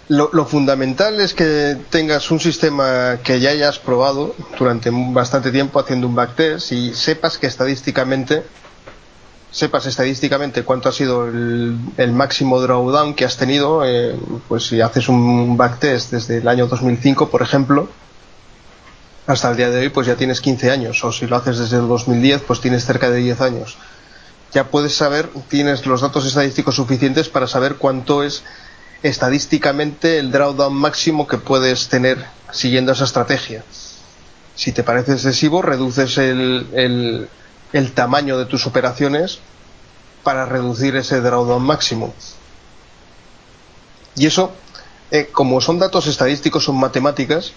lo, lo, fundamental es que tengas un sistema que ya hayas probado durante bastante tiempo haciendo un backtest y sepas que estadísticamente sepas estadísticamente cuánto ha sido el, el máximo drawdown que has tenido eh, pues si haces un backtest desde el año 2005 por ejemplo hasta el día de hoy pues ya tienes 15 años o si lo haces desde el 2010 pues tienes cerca de 10 años. Ya puedes saber tienes los datos estadísticos suficientes para saber cuánto es estadísticamente el drawdown máximo que puedes tener siguiendo esa estrategia. Si te parece excesivo, reduces el, el, tamaño de tus operaciones para reducir ese drawdown máximo. Y eso, eh, como son datos estadísticos, son matemáticas,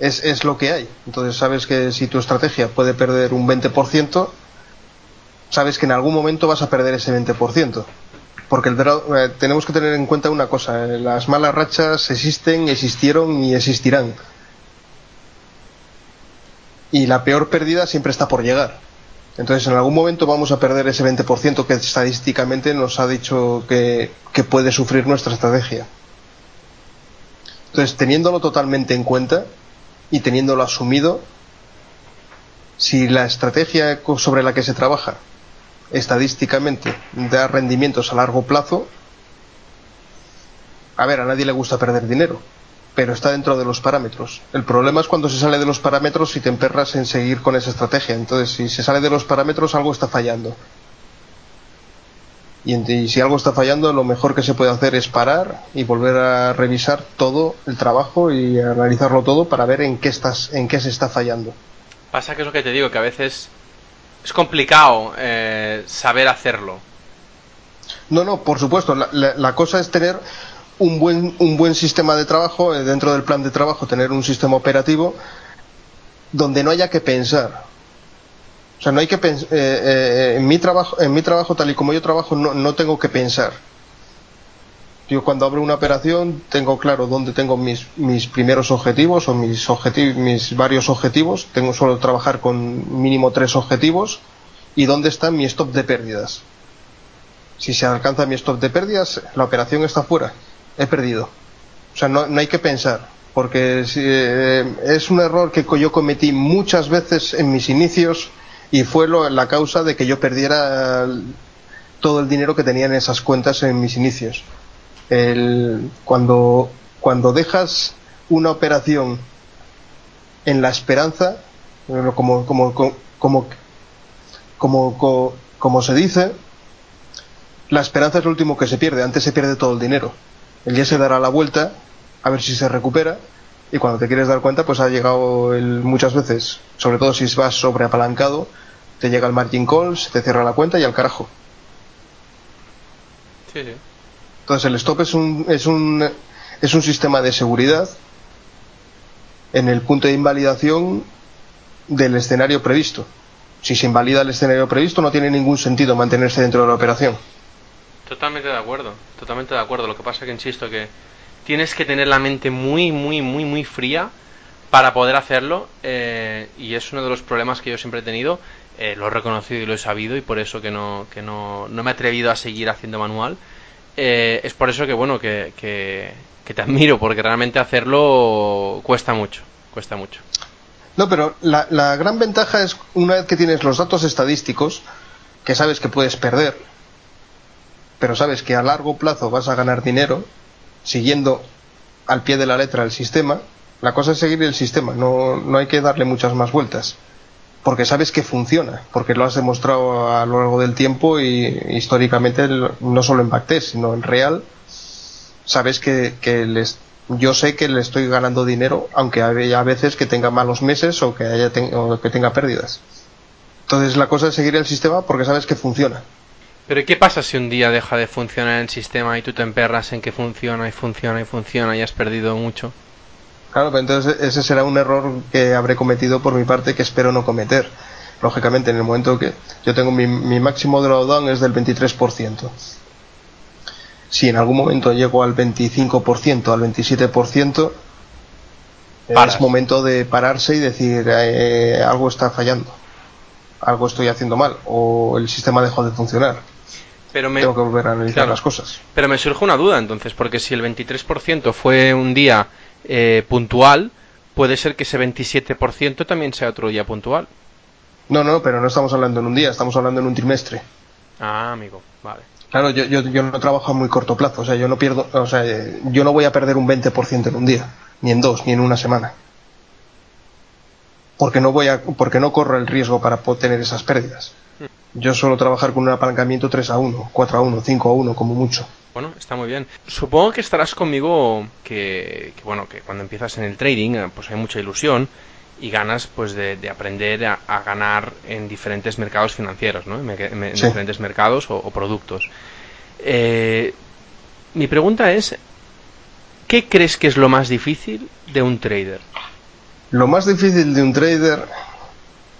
es, lo que hay. Entonces sabes que si tu estrategia puede perder un 20%, sabes que en algún momento vas a perder ese 20% porque el eh, tenemos que tener en cuenta una cosa, eh, las malas rachas existen, existieron y existirán. Y la peor pérdida siempre está por llegar. Entonces en algún momento vamos a perder ese 20% que estadísticamente nos ha dicho que, que puede sufrir nuestra estrategia. Entonces teniéndolo totalmente en cuenta y teniéndolo asumido, si la estrategia sobre la que se trabaja estadísticamente da rendimientos a largo plazo, a ver, a nadie le gusta perder dinero, pero está dentro de los parámetros. El problema es cuando se sale de los parámetros y te emperras en seguir con esa estrategia. Entonces, si se sale de los parámetros, algo está fallando. Y, y si algo está fallando, lo mejor que se puede hacer es parar y volver a revisar todo el trabajo y analizarlo todo para ver en qué estás, en qué se está fallando. Pasa que es lo que te digo, que a veces es complicado eh, saber hacerlo. No, no, por supuesto. La, la, cosa es tener un buen, un buen sistema de trabajo, eh, dentro del plan de trabajo, tener un sistema operativo donde no haya que pensar. O sea, no hay que pensar. Eh, eh, en, mi trabajo, en mi trabajo, tal y como yo trabajo, no, no tengo que pensar. Yo cuando abro una operación tengo claro dónde tengo mis, mis primeros objetivos o mis, objetivos, mis varios objetivos. Tengo solo trabajar con mínimo tres objetivos y dónde está mi stop de pérdidas. Si se alcanza mi stop de pérdidas, la operación está fuera. He perdido. O sea, no, no hay que pensar. Porque eh, es un error que yo cometí muchas veces en mis inicios y fue lo, la causa de que yo perdiera todo el dinero que tenía en esas cuentas en mis inicios el, cuando, cuando dejas una operación en la esperanza, como, como, como, como, como, se dice, la esperanza es lo último que se pierde, antes se pierde todo el dinero. El día se dará la vuelta, a ver si se recupera, y cuando te quieres dar cuenta, pues ha llegado el, muchas veces, sobre todo si vas sobreapalancado, te llega el margin call, se te cierra la cuenta y al carajo. Sí, sí. Entonces el stop es un, es un, es un sistema de seguridad en el punto de invalidación del escenario previsto. Si se invalida el escenario previsto, no tiene ningún sentido mantenerse dentro de la operación. Totalmente de acuerdo, totalmente de acuerdo. Lo que pasa que insisto que tienes que tener la mente muy, muy, muy, muy fría para poder hacerlo eh, y es uno de los problemas que yo siempre he tenido. Eh, lo he reconocido y lo he sabido y por eso que no, que no, no me he atrevido a seguir haciendo manual. Eh, es por eso que, bueno, que, que, que te admiro, porque realmente hacerlo cuesta mucho, cuesta mucho. No, pero la, la, gran ventaja es una vez que tienes los datos estadísticos, que sabes que puedes perder, pero sabes que a largo plazo vas a ganar dinero siguiendo al pie de la letra el sistema, la cosa es seguir el sistema, no, no hay que darle muchas más vueltas. Porque sabes que funciona, porque lo has demostrado a lo largo del tiempo y históricamente no solo en Backtest, sino en Real, sabes que, que les, yo sé que le estoy ganando dinero, aunque haya veces que tenga malos meses o que, haya o que tenga pérdidas. Entonces la cosa es seguir el sistema porque sabes que funciona. Pero ¿qué pasa si un día deja de funcionar el sistema y tú te emperras en que funciona y funciona y funciona y has perdido mucho? Claro, pero entonces ese será un error que habré cometido por mi parte que espero no cometer. Lógicamente, en el momento que yo tengo mi, mi máximo drawdown es del 23%. Si en algún momento llego al 25%, al 27%, Paras. es momento de pararse y decir eh, algo está fallando, algo estoy haciendo mal o el sistema dejó de funcionar. Pero me... Tengo que volver a analizar claro. las cosas. Pero me surge una duda entonces, porque si el 23% fue un día eh, puntual, puede ser que ese 27% también sea otro día puntual. No, no, pero no estamos hablando en un día, estamos hablando en un trimestre. Ah, amigo, vale. Claro, yo, yo, yo no trabajo a muy corto plazo, o sea, yo no pierdo, o sea, yo no voy a perder un 20% en un día, ni en dos, ni en una semana. Porque no voy a, porque no corro el riesgo para tener esas pérdidas. Yo suelo trabajar con un apalancamiento 3 a 1, 4 a 1, 5 a 1 como mucho. Bueno, está muy bien. Supongo que estarás conmigo que, que bueno, que cuando empiezas en el trading, eh, pues hay mucha ilusión y ganas pues de, de aprender a, a, ganar en diferentes mercados financieros, ¿no? En, en sí. diferentes mercados o, o productos. Eh, mi pregunta es, ¿qué crees que es lo más difícil de un trader? Lo más difícil de un trader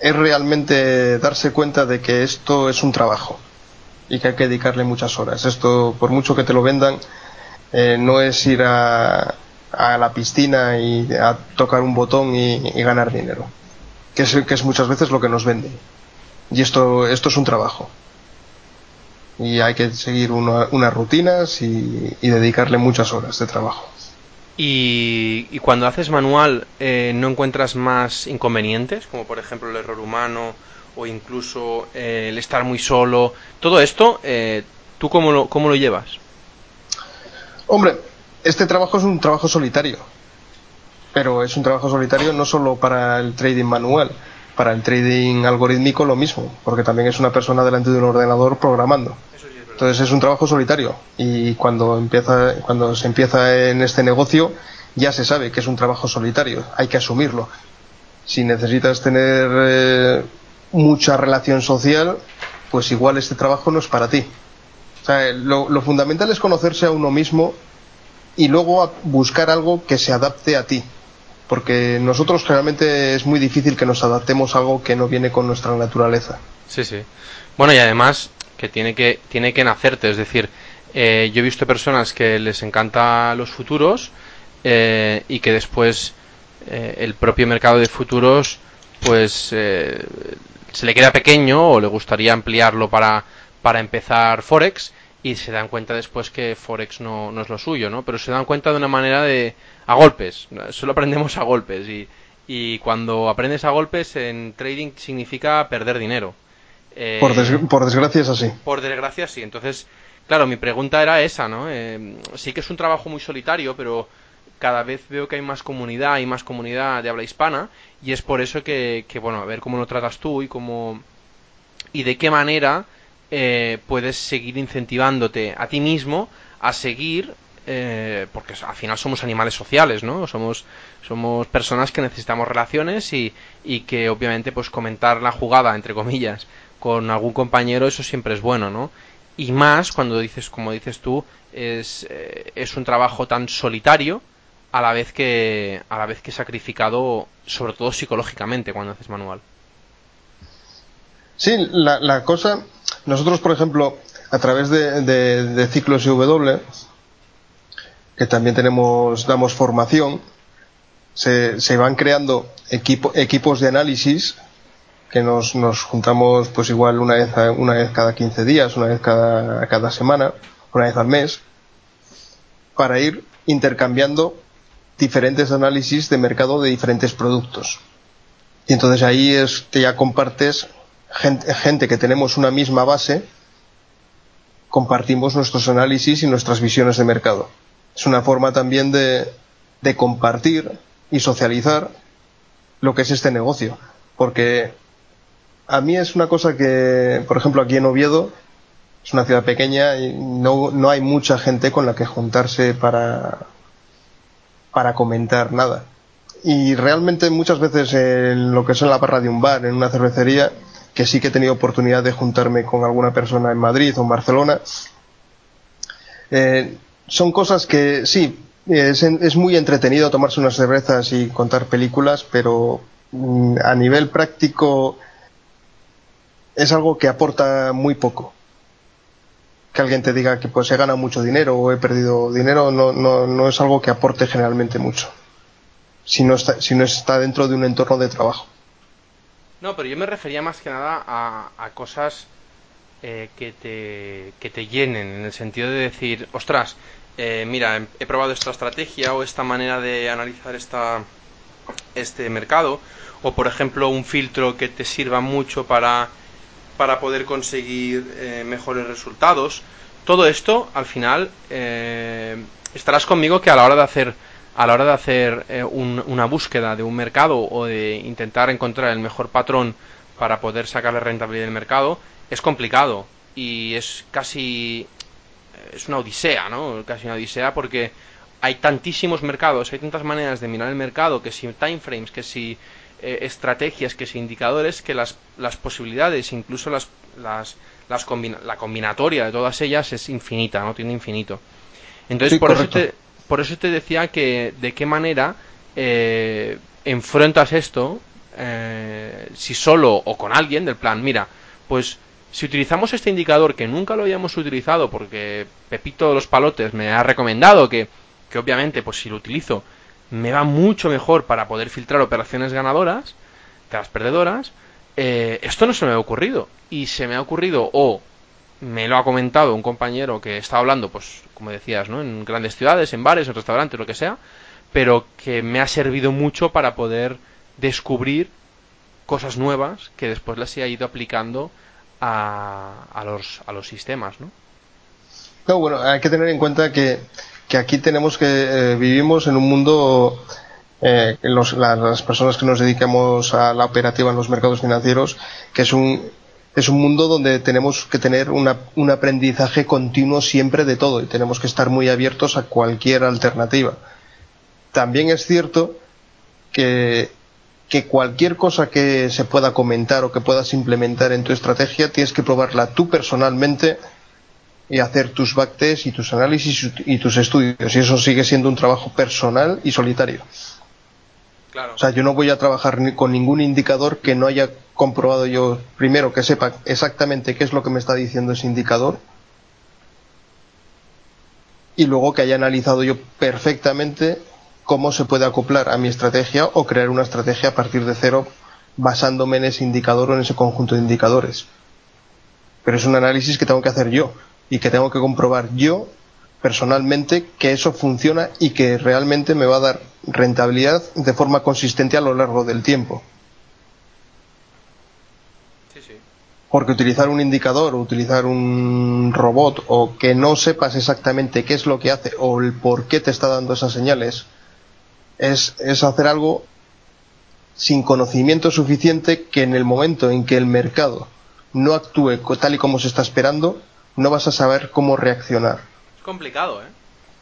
es realmente darse cuenta de que esto es un trabajo y que hay que dedicarle muchas horas. Esto, por mucho que te lo vendan, eh, no es ir a, a, la piscina y a tocar un botón y, ganar dinero, que es, que es, muchas veces lo que nos venden. Y esto, esto es un trabajo. Y hay que seguir una, unas rutinas y, y, dedicarle muchas horas de trabajo. Y, y cuando haces manual, eh, ¿no encuentras más inconvenientes? Como por ejemplo el error humano o incluso eh, el estar muy solo. Todo esto, eh, ¿tú cómo lo, cómo lo llevas? Hombre, este trabajo es un trabajo solitario. Pero es un trabajo solitario no solo para el trading manual, para el trading algorítmico lo mismo, porque también es una persona delante de un ordenador programando. Entonces es un trabajo solitario y cuando empieza cuando se empieza en este negocio ya se sabe que es un trabajo solitario, hay que asumirlo. Si necesitas tener eh, mucha relación social, pues igual este trabajo no es para ti. O sea, lo, lo fundamental es conocerse a uno mismo y luego buscar algo que se adapte a ti. Porque nosotros generalmente es muy difícil que nos adaptemos a algo que no viene con nuestra naturaleza. Sí, sí. Bueno, y además que tiene que, tiene que nacerte, es decir, eh, yo he visto personas que les encanta los futuros eh, y que después eh, el propio mercado de futuros pues eh, se le queda pequeño o le gustaría ampliarlo para, para empezar Forex y se dan cuenta después que Forex no, no, es lo suyo, ¿no? Pero se dan cuenta de una manera de... a golpes, solo aprendemos a golpes y, y cuando aprendes a golpes en trading significa perder dinero. Eh, por, des por, desgracia es así. Por desgracia sí. Entonces, claro, mi pregunta era esa, ¿no? Eh, sí que es un trabajo muy solitario, pero cada vez veo que hay más comunidad, hay más comunidad de habla hispana, y es por eso que, bueno, a ver cómo lo tratas tú y cómo y de qué manera eh, puedes seguir incentivándote a ti mismo a seguir eh, porque al final somos animales sociales, ¿no? Somos, somos personas que necesitamos relaciones y, y que obviamente pues comentar la jugada, entre comillas, con algún compañero, eso siempre es bueno, ¿no? Y más cuando dices, como dices tú, es, eh, es un trabajo tan solitario a la vez que a la vez que sacrificado sobre todo psicológicamente cuando haces manual. Sí, la, cosa, nosotros por ejemplo, a través de, de, ciclos IW, que también tenemos, damos formación, se, se van creando equipo, equipos de análisis que nos, nos juntamos pues igual una vez, una vez cada 15 días, una vez cada, cada semana, una vez al mes, para ir intercambiando diferentes análisis de mercado de diferentes productos. Y entonces ahí es que ya compartes gente, que tenemos una misma base, compartimos nuestros análisis y nuestras visiones de mercado. Es una forma también de, de compartir y socializar lo que es este negocio. Porque a mí es una cosa que, por ejemplo, aquí en Oviedo, es una ciudad pequeña y no, no hay mucha gente con la que juntarse para, para comentar nada. Y realmente muchas veces en lo que es en la barra de un bar, en una cervecería, que sí que he tenido oportunidad de juntarme con alguna persona en Madrid o en Barcelona. Eh, son cosas que sí, es, muy entretenido tomarse unas cervezas y contar películas, pero mm, a nivel práctico es algo que aporta muy poco. Que alguien te diga que pues he ganado mucho dinero o he perdido dinero no, no, no es algo que aporte generalmente mucho. Si no, está, si no está dentro de un entorno de trabajo. No, pero yo me refería más que nada a, cosas eh, que, te, que te llenen, en el sentido de decir, ostras, eh, mira, he probado esta estrategia o esta manera de analizar esta, este mercado, o por ejemplo un filtro que te sirva mucho para, para poder conseguir eh, mejores resultados. Todo esto, al final, estarás conmigo que a la hora de hacer a la hora de hacer eh, una búsqueda de un mercado o de intentar encontrar el mejor patrón para poder sacarle rentabilidad del mercado es complicado y es casi es una odisea, ¿no? Casi una odisea porque hay tantísimos mercados, hay tantas maneras de mirar el mercado, que si timeframes, que si eh, estrategias, que si indicadores, que las, las posibilidades, incluso las, las, las la combinatoria de todas ellas es infinita, no tiene infinito. Entonces, por eso te, por eso te decía que de qué manera eh, enfrentas esto, eh, si solo o con alguien, del plan, mira, pues si utilizamos este indicador que nunca lo habíamos utilizado porque Pepito de los Palotes me ha recomendado que, que obviamente pues si lo utilizo me va mucho mejor para poder filtrar operaciones ganadoras que las perdedoras, eh, esto no se me ha ocurrido. Y se me ha ocurrido o me lo ha comentado un compañero que está hablando, pues, como decías, ¿no? En grandes ciudades, en bares, en restaurantes, lo que sea, pero que me ha servido mucho para poder descubrir cosas nuevas que después las he ido aplicando a, a, los, a los sistemas, ¿no? No, bueno, hay que tener en cuenta que, que aquí tenemos que eh, vivimos en un mundo eh, las personas que nos dedicamos a la operativa en los mercados financieros, que es un es un mundo donde tenemos que tener un aprendizaje continuo siempre de todo y tenemos que estar muy abiertos a cualquier alternativa. También es cierto que, que cualquier cosa que se pueda comentar o que puedas implementar en tu estrategia tienes que probarla tú personalmente y hacer tus backtests y tus análisis y tus estudios. Y eso sigue siendo un trabajo personal y solitario. O sea, yo no voy a trabajar ni con ningún indicador que no haya comprobado yo primero que sepa exactamente qué es lo que me está diciendo ese indicador y luego que haya analizado yo perfectamente cómo se puede acoplar a mi estrategia o crear una estrategia a partir de cero basándome en ese indicador o en ese conjunto de indicadores. Pero es un análisis que tengo que hacer yo y que tengo que comprobar yo personalmente que eso funciona y que realmente me va a dar rentabilidad de forma consistente a lo largo del tiempo. Porque utilizar un indicador o utilizar un robot o que no sepas exactamente qué es lo que hace o el por qué te está dando esas señales es, es hacer algo sin conocimiento suficiente que en el momento en que el mercado no actúe tal y como se está esperando, no vas a saber cómo reaccionar. Es complicado, ¿eh?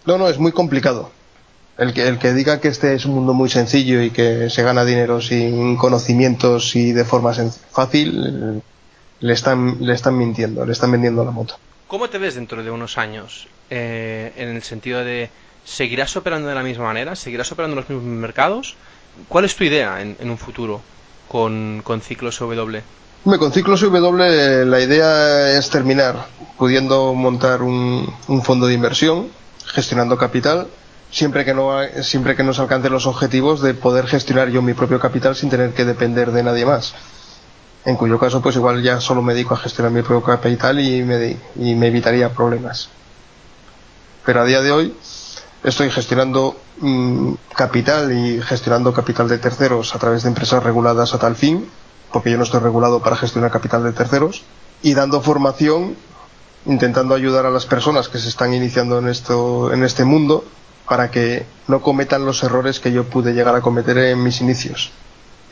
No, no, es muy complicado. El que, el que diga que este es un mundo muy sencillo y que se gana dinero sin conocimientos y de forma fácil, le están, le están mintiendo, le están vendiendo la moto. ¿Cómo te ves dentro de unos años? Eh, en el sentido de ¿seguirás operando de la misma manera? ¿Seguirás operando en los mismos mercados? ¿Cuál es tu idea en, un futuro con, con Ciclos W? Con Ciclos W la idea es terminar pudiendo montar un, un fondo de inversión, gestionando capital siempre que no siempre que nos alcancen los objetivos de poder gestionar yo mi propio capital sin tener que depender de nadie más. En cuyo caso pues igual ya solo me dedico a gestionar mi propio capital y me, y me evitaría problemas. Pero a día de hoy estoy gestionando mm, capital y gestionando capital de terceros a través de empresas reguladas a tal fin porque yo no estoy regulado para gestionar capital de terceros y dando formación intentando ayudar a las personas que se están iniciando en esto en este mundo para que no cometan los errores que yo pude llegar a cometer en mis inicios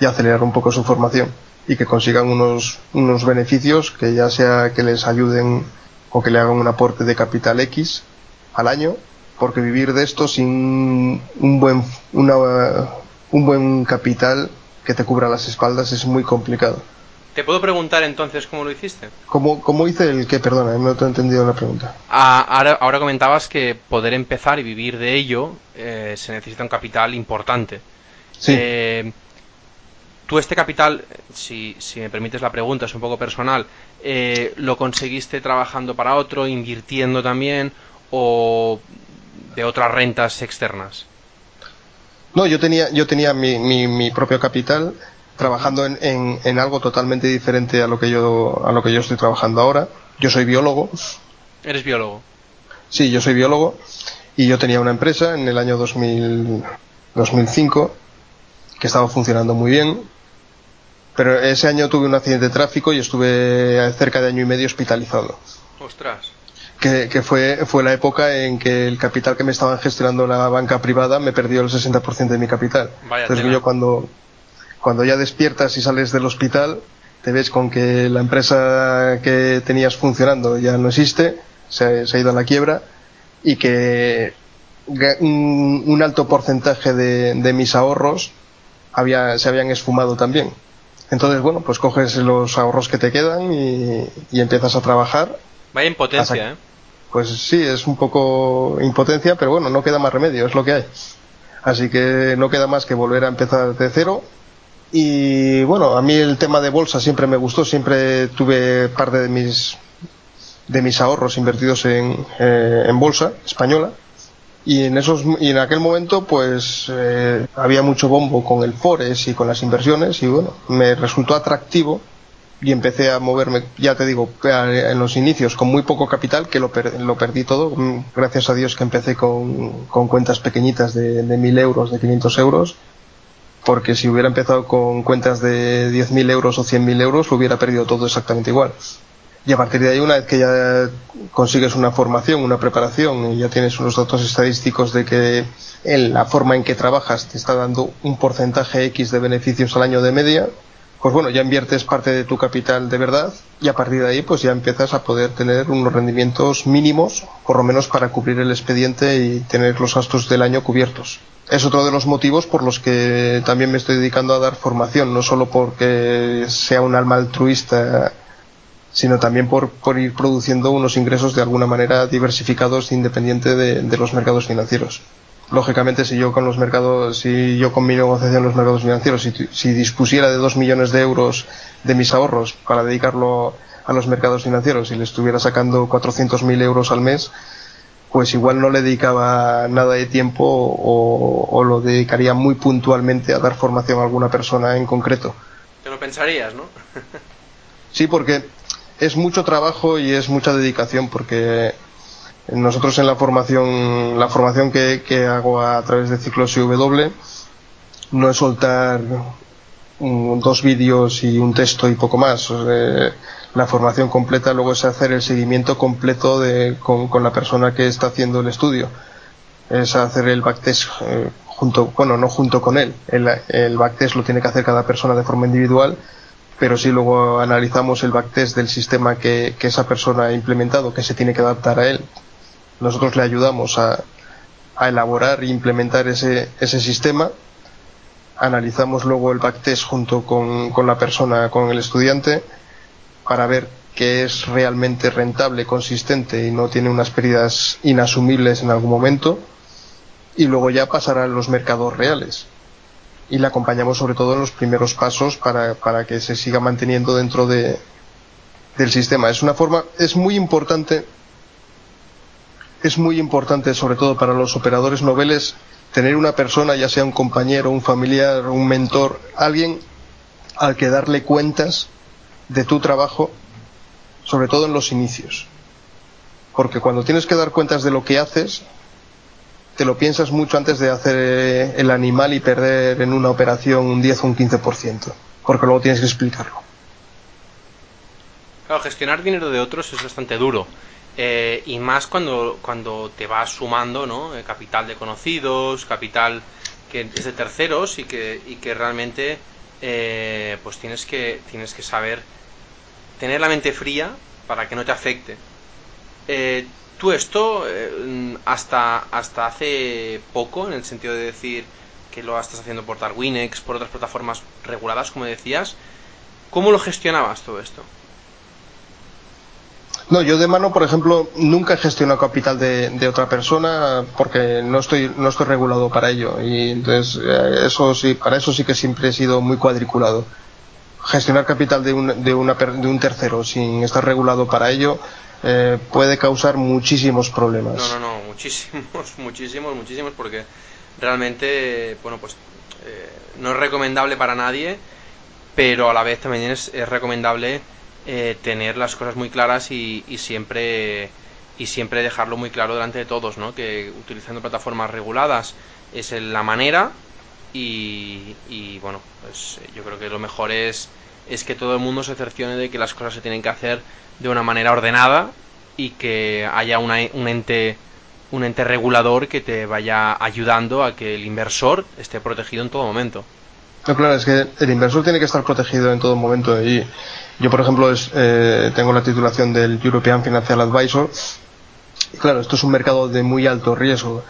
y acelerar un poco su formación y que consigan unos, unos beneficios que ya sea que les ayuden o que le hagan un aporte de capital X al año, porque vivir de esto sin un buen, un buen capital que te cubra las espaldas es muy complicado. ¿Te puedo preguntar entonces cómo lo hiciste? ¿Cómo, cómo hice el que? Perdona, no te he entendido la pregunta. Ah, ahora, ahora, comentabas que poder empezar y vivir de ello eh, se necesita un capital importante. Sí. Eh, tú este capital, si, si, me permites la pregunta, es un poco personal, eh, ¿lo conseguiste trabajando para otro, invirtiendo también o de otras rentas externas? No, yo tenía, yo tenía mi, mi, mi propio capital trabajando en, en, algo totalmente diferente a lo que yo a lo que yo estoy trabajando ahora. Yo soy biólogo. ¿Eres biólogo? Sí, yo soy biólogo y yo tenía una empresa en el año 2000, 2005 que estaba funcionando muy bien. Pero ese año tuve un accidente de tráfico y estuve cerca de año y medio hospitalizado. Ostras. Que, que, fue, fue la época en que el capital que me estaban gestionando la banca privada me perdió el 60% de mi capital. Vaya Entonces yo cuando, cuando ya despiertas y sales del hospital, te ves con que la empresa que tenías funcionando ya no existe, se, ha ido a la quiebra y que un, alto porcentaje de, mis ahorros había, se habían esfumado también. Entonces, bueno, pues coges los ahorros que te quedan y, empiezas a trabajar. Vaya impotencia, ¿eh? Pues sí, es un poco impotencia, pero bueno, no queda más remedio, es lo que hay. Así que no queda más que volver a empezar de cero y bueno, a mí el tema de bolsa siempre me gustó, siempre tuve parte de mis de mis ahorros invertidos en, eh, en bolsa española y en esos y en aquel momento pues eh, había mucho bombo con el forex y con las inversiones y bueno me resultó atractivo y empecé a moverme ya te digo en los inicios con muy poco capital que lo, lo perdí todo gracias a Dios que empecé con, con cuentas pequeñitas de, de mil euros de 500 euros porque si hubiera empezado con cuentas de 10.000 euros o 100.000 euros, lo hubiera perdido todo exactamente igual. Y a partir de ahí, una vez que ya consigues una formación, una preparación y ya tienes unos datos estadísticos de que en la forma en que trabajas te está dando un porcentaje X de beneficios al año de media, pues bueno, ya inviertes parte de tu capital de verdad y a partir de ahí pues ya empiezas a poder tener unos rendimientos mínimos, por lo menos para cubrir el expediente y tener los gastos del año cubiertos es otro de los motivos por los que también me estoy dedicando a dar formación, no solo porque sea un alma altruista, sino también por, por ir produciendo unos ingresos de alguna manera diversificados independiente de, de, los mercados financieros. Lógicamente, si yo con los mercados, si yo con mi negociación en los mercados financieros, si, si dispusiera de dos millones de euros de mis ahorros para dedicarlo a los mercados financieros y le estuviera sacando 400.000 euros al mes, pues igual no le dedicaba nada de tiempo o, lo dedicaría muy puntualmente a dar formación a alguna persona en concreto. Te lo pensarías, ¿no? sí, porque es mucho trabajo y es mucha dedicación porque nosotros en la formación, la formación que, hago a través de ciclos W no es soltar dos vídeos y un texto y poco más la formación completa luego es hacer el seguimiento completo de, con, con, la persona que está haciendo el estudio. Es hacer el backtest eh, junto, bueno, no junto con él. El, backtest lo tiene que hacer cada persona de forma individual, pero si luego analizamos el backtest del sistema que, que esa persona ha implementado, que se tiene que adaptar a él. Nosotros le ayudamos a, a elaborar e implementar ese, ese sistema analizamos luego el backtest junto con, con, la persona, con el estudiante, para ver que es realmente rentable, consistente y no tiene unas pérdidas inasumibles en algún momento. y luego ya pasará a los mercados reales. Y le acompañamos sobre todo en los primeros pasos para, para que se siga manteniendo dentro de, del sistema. Es una forma, es muy importante, es muy importante sobre todo para los operadores noveles tener una persona, ya sea un compañero, un familiar, un mentor, alguien al que darle cuentas de tu trabajo, sobre todo en los inicios. Porque cuando tienes que dar cuentas de lo que haces, te lo piensas mucho antes de hacer eh, el animal y perder en una operación un 10 o un 15%, porque luego tienes que explicarlo. Claro, gestionar dinero de otros es bastante duro. Eh, y más cuando, cuando te vas sumando, ¿no? Eh, capital de conocidos, capital que es de terceros y que, y que realmente pues tienes que, tienes que saber tener la mente fría para que no te afecte. Eh, tú esto, eh, hasta, hasta hace poco, en el sentido de decir que lo estás haciendo por Darwinex, por otras plataformas reguladas, como decías, ¿cómo lo gestionabas todo esto? No, yo de mano, por ejemplo, nunca he gestionado capital de, otra persona porque no estoy, no estoy regulado para ello. Y entonces, eh, eso sí, para eso sí que siempre he sido muy cuadriculado. Gestionar capital de un, de, una, de un tercero sin estar regulado para ello eh, puede causar muchísimos problemas. No, no, no, muchísimos, muchísimos, muchísimos, porque realmente, bueno, pues eh, no es recomendable para nadie, pero a la vez también es, recomendable eh, tener las cosas muy claras y, siempre y siempre dejarlo muy claro delante de todos, ¿no? Que utilizando plataformas reguladas es la manera y, y bueno, pues yo creo que lo mejor es es que todo el mundo se cercione de que las cosas se tienen que hacer de una manera ordenada y que haya un ente un ente regulador que te vaya ayudando a que el inversor esté protegido en todo momento. No, claro, es que el inversor tiene que estar protegido en todo momento. Y yo, por ejemplo, es, eh, tengo la titulación del European Financial Advisor. Y claro, esto es un mercado de muy alto riesgo.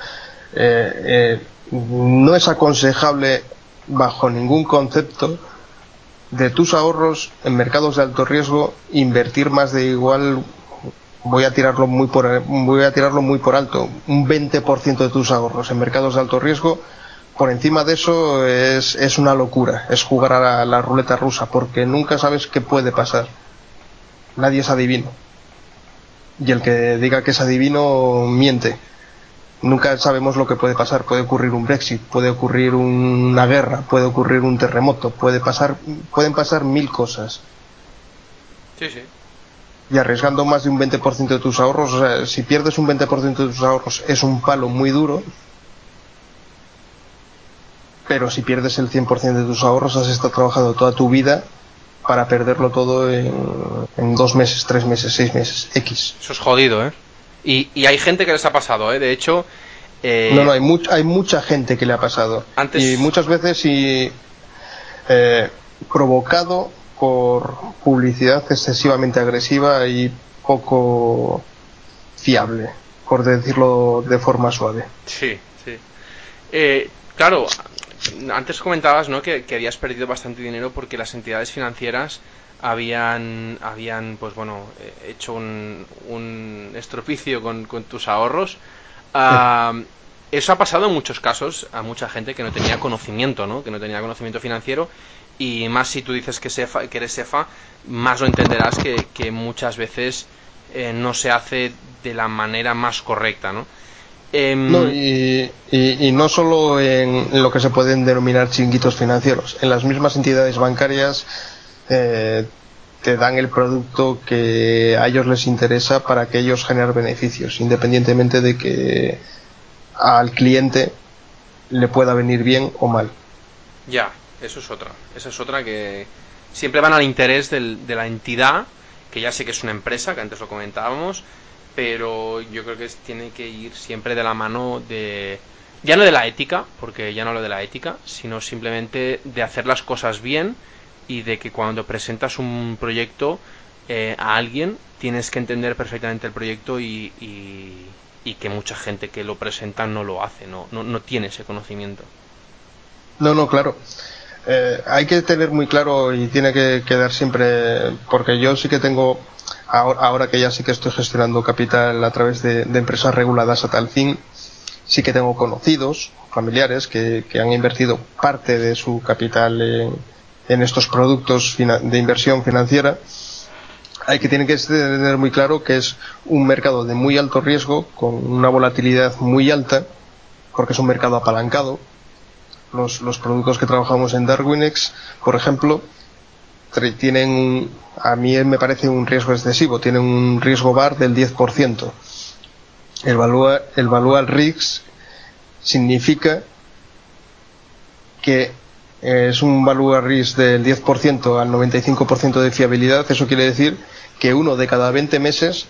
Eh, eh, no es aconsejable, bajo ningún concepto, de tus ahorros en mercados de alto riesgo invertir más de igual voy a tirarlo muy por voy a tirarlo muy por alto un 20% de tus ahorros en mercados de alto riesgo por encima de eso es, es una locura es jugar a la, ruleta rusa porque nunca sabes qué puede pasar nadie es adivino y el que diga que es adivino miente nunca sabemos lo que puede pasar. Puede ocurrir un Brexit, puede ocurrir una guerra, puede ocurrir un terremoto, puede pasar, pueden pasar mil cosas. Sí, sí. Y arriesgando más de un 20% de tus ahorros, o sea, si pierdes un 20% de tus ahorros es un palo muy duro. Pero si pierdes el 100% de tus ahorros, has estado trabajando toda tu vida para perderlo todo en, en dos meses, tres meses, seis meses, X. Eso es jodido, ¿eh? Y, hay gente que les ha pasado, ¿eh? De hecho... Eh, no, no, hay, hay mucha gente que le ha pasado. Antes... Y muchas veces y, eh, provocado por publicidad excesivamente agresiva y poco fiable, por decirlo de forma suave. Sí, sí. Eh, claro, antes comentabas ¿no? que, que, habías perdido bastante dinero porque las entidades financieras habían, habían pues bueno, eh, hecho un, un estropicio con, tus ahorros. Ah, eso ha pasado en muchos casos a mucha gente que no tenía conocimiento, ¿no? Que no tenía conocimiento financiero y más si tú dices que, sefa, que eres cefa, más lo entenderás que, que muchas veces eh, no se hace de la manera más correcta, ¿no? Em, y, y, no solo en lo que se pueden denominar chinguitos financieros, en las mismas entidades bancarias eh, te dan el producto que a ellos les interesa para que ellos generen beneficios, independientemente de que al cliente le pueda venir bien o mal. Ya, eso es otra. Esa es otra que siempre van al interés del, de la entidad, que ya sé que es una empresa, que antes lo comentábamos, pero yo creo que tiene que ir siempre de la mano de ya no de la ética, porque ya no lo de la ética, sino simplemente de hacer las cosas bien y de que cuando presentas un proyecto eh, a alguien tienes que entender perfectamente el proyecto y, y, que mucha gente que lo presenta no lo hace, no, no, no tiene ese conocimiento. No, no, claro. Eh, hay que tener muy claro y tiene que quedar siempre, porque yo sí que tengo, ahora, que ya sí que estoy gestionando capital a través de, empresas reguladas a tal fin, sí que tengo conocidos, familiares, que, han invertido parte de su capital en, estos productos de inversión financiera. Hay que tener que tener muy claro que es un mercado de muy alto riesgo, con una volatilidad muy alta, porque es un mercado apalancado. Los, productos que trabajamos en Darwinex, por ejemplo, tienen, a mí me parece un riesgo excesivo, tienen un riesgo bar del 10%. El valua, el Valual RIX significa que es un Valual RIX del 10% al 95% de fiabilidad. Eso quiere decir que uno de cada 20 meses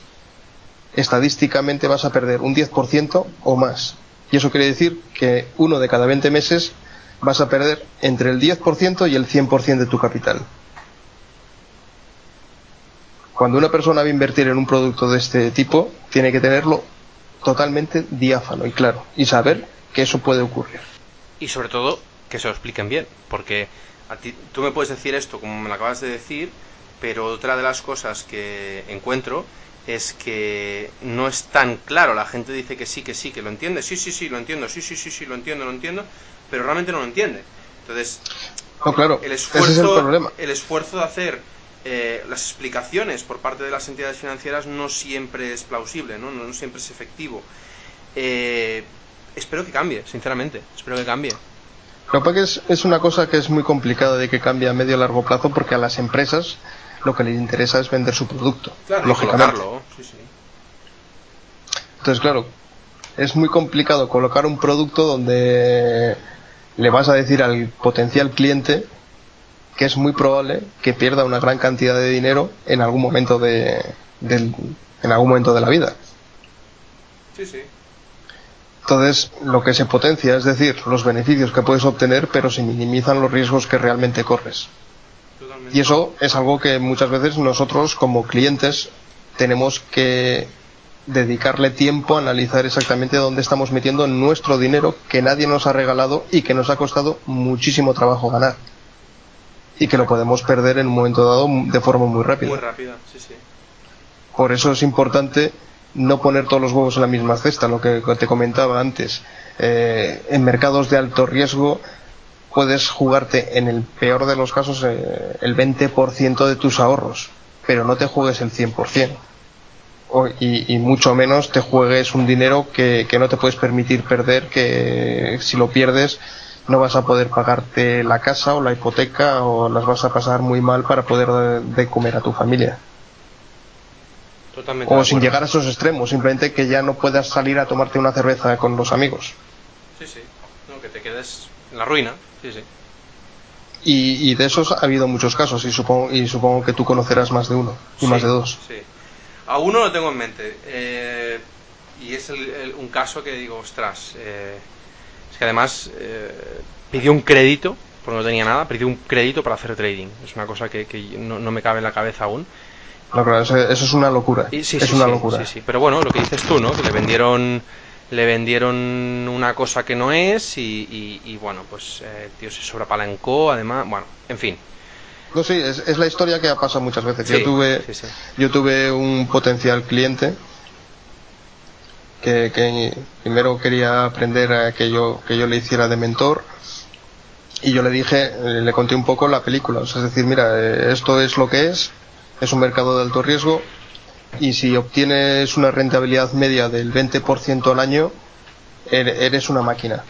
estadísticamente vas a perder un 10% o más. Y eso quiere decir que uno de cada 20 meses vas a perder entre el 10% y el 100% de tu capital. Cuando una persona va a invertir en un producto de este tipo, tiene que tenerlo totalmente diáfano y claro, y saber que eso puede ocurrir. Y sobre todo, que se lo expliquen bien, porque a ti, tú me puedes decir esto como me lo acabas de decir, pero otra de las cosas que encuentro es que no es tan claro. La gente dice que sí, que sí, que lo entiende. Sí, sí, sí, lo entiendo. Sí, sí, sí, sí, lo entiendo, lo entiendo. Pero realmente no lo entiende. Entonces, no, claro, el esfuerzo, el, problema. el esfuerzo de hacer eh, las explicaciones por parte de las entidades financieras no siempre es plausible, no, no, siempre es efectivo. Eh, espero que cambie, sinceramente, espero que cambie. Lo que es, es una cosa que es muy complicada de que cambie a medio o largo plazo porque a las empresas lo que les interesa es vender su producto, lógicamente. Entonces, claro, es muy complicado colocar un producto donde le vas a decir al potencial cliente que es muy probable que pierda una gran cantidad de dinero en algún momento de, en algún momento de la vida. Sí, sí. Entonces, lo que se potencia es decir, los beneficios que puedes obtener, pero se minimizan los riesgos que realmente corres. Y eso es algo que muchas veces nosotros como clientes tenemos que dedicarle tiempo a analizar exactamente dónde estamos metiendo nuestro dinero que nadie nos ha regalado y que nos ha costado muchísimo trabajo ganar y que lo podemos perder en un momento dado de forma muy rápida. Muy rápida, sí, sí. Por eso es importante no poner todos los huevos en la misma cesta, lo que te comentaba antes. Eh, en mercados de alto riesgo puedes jugarte en el peor de los casos eh, el 20% de tus ahorros, pero no te juegues el 100%. Y, y, mucho menos te juegues un dinero que, que no te puedes permitir perder, que si lo pierdes no vas a poder pagarte la casa o la hipoteca o las vas a pasar muy mal para poder de comer a tu familia. Totalmente o sin llegar a esos extremos, simplemente que ya no puedas salir a tomarte una cerveza con los amigos. Sí, sí, no, que te quedes en la ruina, sí, sí. Y, de esos ha habido muchos casos y supongo, y supongo que tú conocerás más de uno y más de dos. Sí, a uno lo tengo en mente. Eh, y es un caso que digo, ostras, eh, que además eh, pidió un crédito, porque no tenía nada, pidió un crédito para hacer trading. Es una cosa que, no, me cabe en la cabeza aún. eso es una locura. es una locura. Sí, sí, pero bueno, lo que dices tú, ¿no? Que le vendieron le vendieron una cosa que no es y, bueno, pues eh, tío se sobrapalancó, además, bueno, en fin. No, sí, es, la historia que ha pasado muchas veces. yo tuve, yo tuve un potencial cliente que, primero quería aprender a que yo, que yo le hiciera de mentor y yo le dije, eh, le conté un poco la película, es decir, mira, eh, esto es lo que es, es un mercado de alto riesgo y si obtienes una rentabilidad media del 20% al año, er, eres una máquina.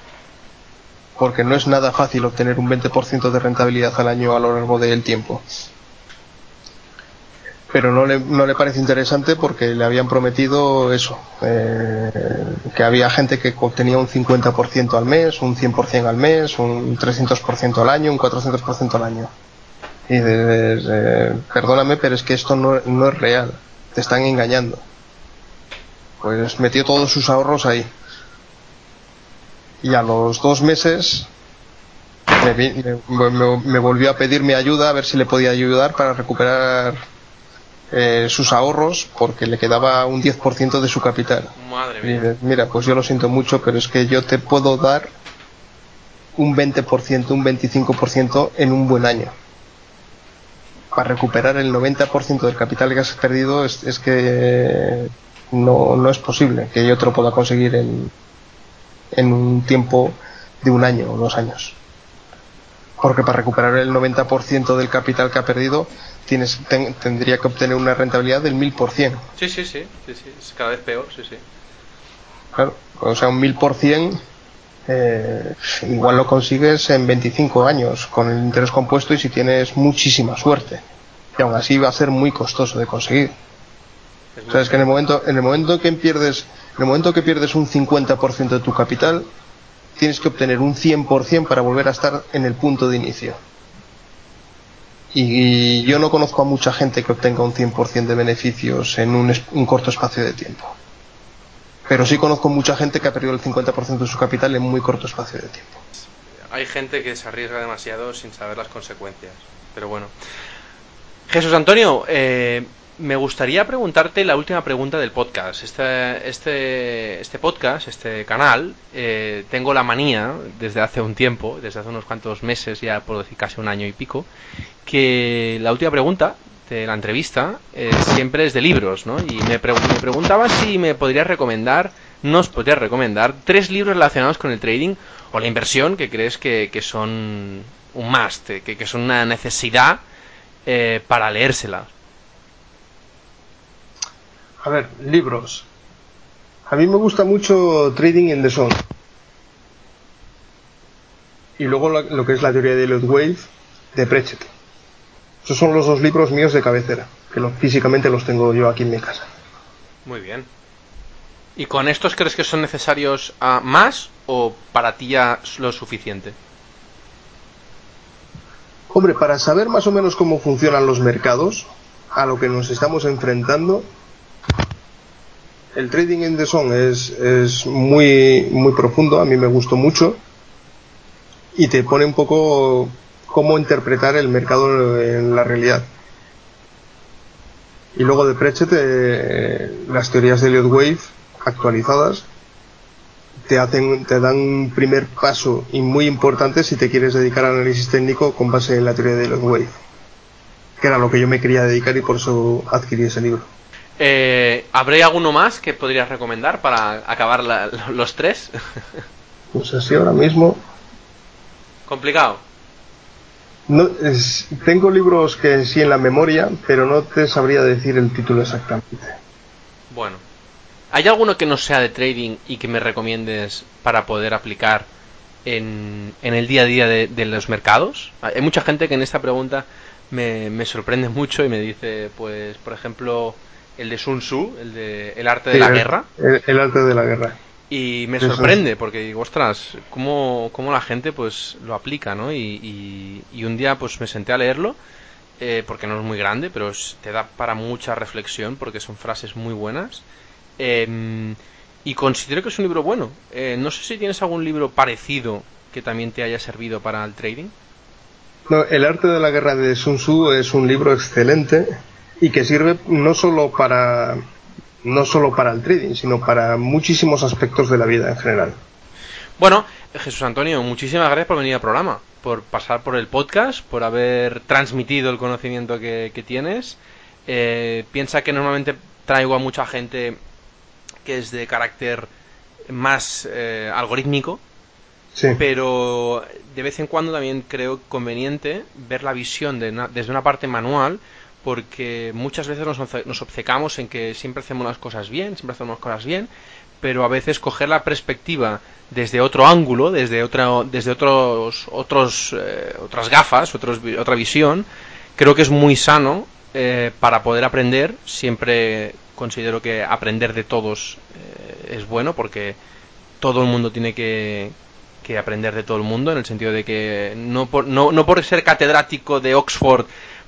Porque no es nada fácil obtener un 20% de rentabilidad al año a lo largo del tiempo pero no le, no le parece interesante porque le habían prometido eso, eh, que había gente que obtenía un 50% al mes, un 100% al mes, un 300% al año, un 400% al año. Y dices, perdóname, pero es que esto no, no es real, te están engañando. Pues metió todos sus ahorros ahí. Y a los dos meses me, me volvió a pedir mi ayuda a ver si le podía ayudar para recuperar eh, sus ahorros porque le quedaba un 10% de su capital. Madre mía. mira, pues yo lo siento mucho, pero es que yo te puedo dar un 20%, un 25% en un buen año. Para recuperar el 90% del capital que has perdido es, es que no, no, es posible que yo te lo pueda conseguir en, en un tiempo de un año o dos años. Porque para recuperar el 90% del capital que ha perdido, tienes, tendría que obtener una rentabilidad del 1000%. Sí, sí, sí, sí, sí, es cada vez peor, sí, sí. Claro, o sea, un 1000% eh, igual lo consigues en 25 años con el interés compuesto y si tienes muchísima suerte. Y aún así va a ser muy costoso de conseguir. O sea, es que en el momento, en el momento que pierdes, en el momento que pierdes un 50% de tu capital, tienes que obtener un 100% para volver a estar en el punto de inicio. Y, yo no conozco a mucha gente que obtenga un 100% de beneficios en un, corto espacio de tiempo. Pero sí conozco mucha gente que ha perdido el 50% de su capital en muy corto espacio de tiempo. Hay gente que se arriesga demasiado sin saber las consecuencias. Pero bueno. Jesús Antonio, eh, me gustaría preguntarte la última pregunta del podcast. Este, este, este podcast, este canal, eh, tengo la manía desde hace un tiempo, desde hace unos cuantos meses, ya por decir casi un año y pico, que la última pregunta de la entrevista eh, siempre es de libros, ¿no? Y me, preguntaba si me podrías recomendar, nos podrías recomendar tres libros relacionados con el trading o la inversión que crees que, son un must, que, que son una necesidad eh, para leérselas. A ver, libros. A mí me gusta mucho Trading in the Sun. Y luego lo, que es la teoría de Elliott Wave de Prechet. Esos son los dos libros míos de cabecera, que físicamente los tengo yo aquí en mi casa. Muy bien. ¿Y con estos crees que son necesarios a más o para ti ya lo suficiente? Hombre, para saber más o menos cómo funcionan los mercados, a lo que nos estamos enfrentando, el trading in the sun es, es muy, muy profundo, a mí me gustó mucho y te pone un poco cómo interpretar el mercado en la realidad. Y luego de Prechet, las teorías de Elliott Wave actualizadas te hacen, te dan un primer paso y muy importante si te quieres dedicar al análisis técnico con base en la teoría de Elliott Wave, que era lo que yo me quería dedicar y por eso adquirí ese libro. Eh, ¿Habría alguno más que podrías recomendar para acabar los tres? pues así ahora mismo. Complicado. No, tengo libros que sí en la memoria, pero no te sabría decir el título exactamente. Bueno. ¿Hay alguno que no sea de trading y que me recomiendes para poder aplicar en, el día a día de, los mercados? Hay mucha gente que en esta pregunta me, me sorprende mucho y me dice, pues, por ejemplo, el de Sun Tzu, el de El arte de la guerra. El, arte de la guerra. Y me sorprende, porque digo, ostras, cómo, cómo, la gente pues lo aplica, ¿no? Y, y, un día pues me senté a leerlo, eh, porque no es muy grande, pero te da para mucha reflexión, porque son frases muy buenas. Em, y considero que es un libro bueno. Eh, no sé si tienes algún libro parecido que también te haya servido para el trading. No, el arte de la guerra de Sun Tzu es un libro excelente y que sirve no solo para no solo para el trading, sino para muchísimos aspectos de la vida en general. Bueno, Jesús Antonio, muchísimas gracias por venir al programa, por pasar por el podcast, por haber transmitido el conocimiento que, tienes. Eh, piensa que normalmente traigo a mucha gente que es de carácter más eh, algorítmico, sí. pero de vez en cuando también creo conveniente ver la visión desde una parte manual porque muchas veces nos, obcecamos en que siempre hacemos las cosas bien, siempre hacemos las cosas bien, pero a veces coger la perspectiva desde otro ángulo, desde otra, desde otros, otros, eh, otras gafas, otra visión, creo que es muy sano eh, para poder aprender. Siempre considero que aprender de todos eh, es bueno porque todo el mundo tiene que, que aprender de todo el mundo, en el sentido de que no por, no por ser catedrático de Oxford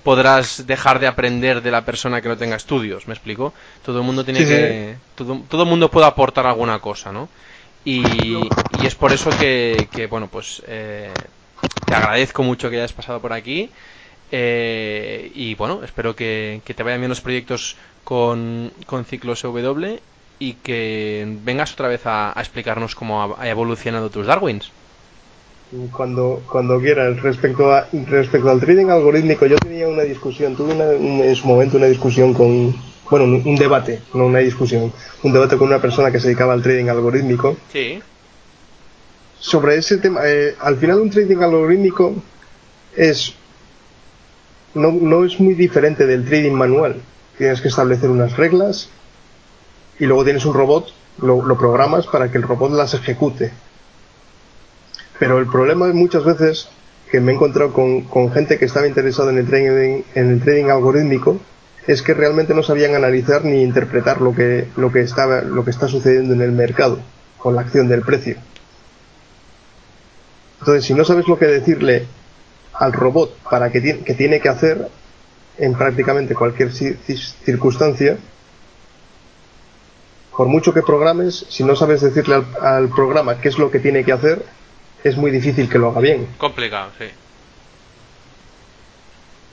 podrás dejar de aprender de la persona que no tenga estudios, ¿me explico? Todo el mundo tiene que... Todo, todo, el mundo puede aportar alguna cosa, ¿no? Y, y es por eso que, que bueno, pues eh, te agradezco mucho que hayas pasado por aquí. Eh, y bueno, espero que, que, te vayan bien los proyectos con, con Ciclos W y que vengas otra vez a, a explicarnos cómo ha evolucionado tus Darwins cuando, cuando quieras. Respecto, a, respecto al trading algorítmico, yo tenía una discusión, tuve en su momento una discusión con, bueno, un, debate, no una discusión, un debate con una persona que se dedicaba al trading algorítmico. Sí. sobre ese tema, eh, al final un trading algorítmico es no, no es muy diferente del trading manual. Tienes que establecer unas reglas y luego tienes un robot, lo, lo programas para que el robot las ejecute. Pero el problema es muchas veces que me he encontrado con, gente que estaba interesada en el trading, en el trading algorítmico es que realmente no sabían analizar ni interpretar lo que, lo que estaba, lo que está sucediendo en el mercado con la acción del precio. Entonces, si no sabes lo que decirle al robot para que, que tiene que hacer en prácticamente cualquier circunstancia, por mucho que programes, si no sabes decirle al, programa qué es lo que tiene que hacer, es muy difícil que lo haga bien. Complicado, sí.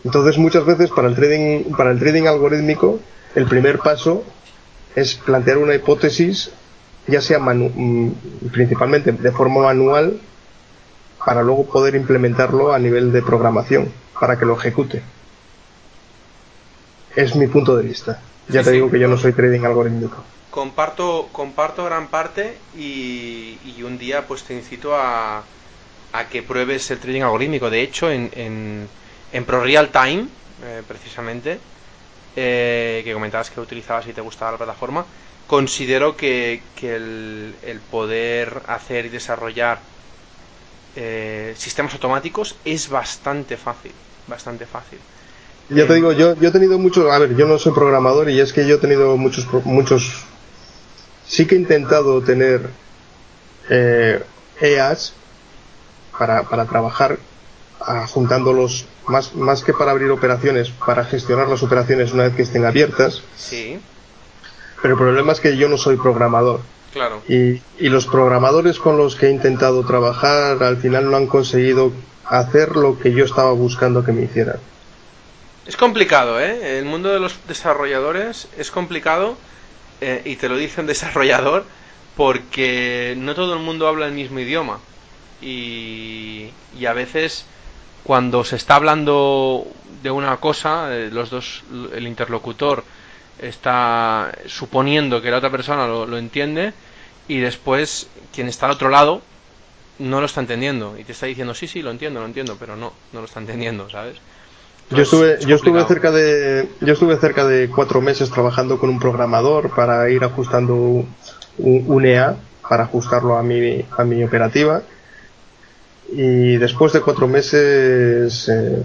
Entonces muchas veces para el trading, para el trading algorítmico, el primer paso es plantear una hipótesis, ya sea mm, principalmente de forma manual, para luego poder implementarlo a nivel de programación, para que lo ejecute. Es mi punto de vista. Ya te digo que yo no soy trading algorítmico. Comparto, comparto gran parte y, un día pues te incito a, a, que pruebes el trading algorítmico. De hecho, en, en, en Pro Real Time, eh, precisamente, eh, que comentabas que utilizabas y te gustaba la plataforma, considero que, que el, el, poder hacer y desarrollar eh, sistemas automáticos es bastante fácil, bastante fácil. Ya te digo, yo, yo he tenido muchos, a ver, yo no soy programador y es que yo he tenido muchos, muchos, sí que he intentado tener eh, EAs para, para trabajar ah, juntándolos más, más que para abrir operaciones, para gestionar las operaciones una vez que estén abiertas. Sí. Pero el problema es que yo no soy programador. Claro. Y, y los programadores con los que he intentado trabajar al final no han conseguido hacer lo que yo estaba buscando que me hicieran. Es complicado, ¿eh? El mundo de los desarrolladores es complicado eh, y te lo dice un desarrollador porque no todo el mundo habla el mismo idioma y, y a veces cuando se está hablando de una cosa, eh, los dos, el interlocutor está suponiendo que la otra persona lo, lo entiende y después quien está al otro lado no lo está entendiendo y te está diciendo sí, sí, lo entiendo, lo entiendo, pero no, no lo está entendiendo, ¿sabes? Yo estuve, yo estuve cerca de, yo estuve cerca de cuatro meses trabajando con un programador para ir ajustando un, un EA para ajustarlo a mi, a mi operativa. Y después de cuatro meses, eh,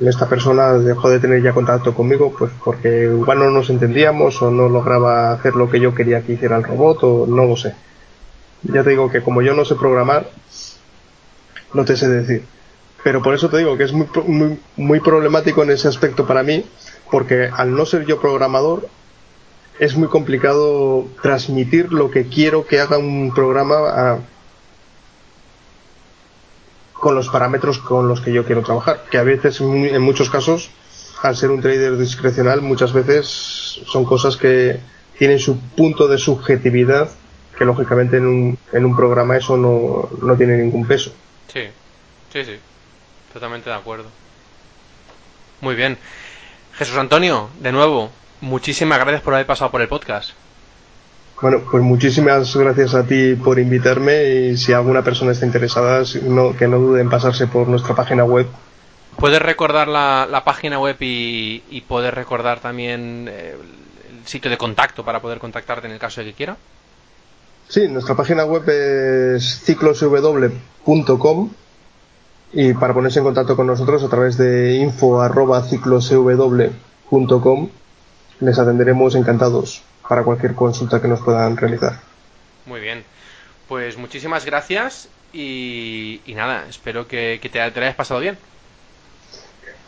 esta persona dejó de tener ya contacto conmigo, pues porque igual no nos entendíamos o no lograba hacer lo que yo quería que hiciera el robot o no lo sé. Ya te digo que como yo no sé programar, no te sé decir pero por eso te digo que es muy, muy, muy problemático en ese aspecto para mí, porque al no ser yo programador, es muy complicado transmitir lo que quiero que haga un programa a, con los parámetros con los que yo quiero trabajar, que a veces, en muchos casos, al ser un trader discrecional, muchas veces son cosas que tienen su punto de subjetividad, que lógicamente en un, en un programa eso no, no tiene ningún peso. Sí, sí, sí. Totalmente de acuerdo. Muy bien. Jesús Antonio, de nuevo, muchísimas gracias por haber pasado por el podcast. Bueno, pues muchísimas gracias a ti por invitarme y si alguna persona está interesada, no, que no dude en pasarse por nuestra página web. ¿Puedes recordar la, la página web y, y poder recordar también eh, el sitio de contacto para poder contactarte en el caso de que quiera? Sí, nuestra página web es ciclosw.com y para ponerse en contacto con nosotros a través de info.ciclosw.com les atenderemos encantados para cualquier consulta que nos puedan realizar. Muy bien, pues muchísimas gracias y, nada, espero que, te hayas pasado bien.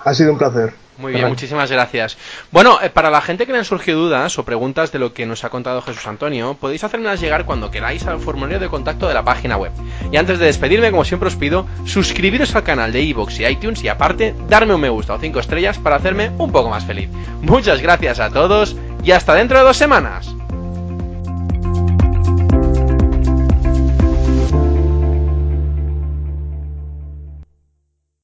Ha sido un placer. Muy bien, muchísimas gracias. Bueno, eh, para la gente que le han surgido dudas o preguntas de lo que nos ha contado Jesús Antonio, podéis hacérmelas llegar cuando queráis al formulario de contacto de la página web. Y antes de despedirme, como siempre os pido, suscribiros al canal de iVoox y iTunes y aparte, darme un me gusta o 5 estrellas para hacerme un poco más feliz. Muchas gracias a todos y hasta dentro de dos semanas.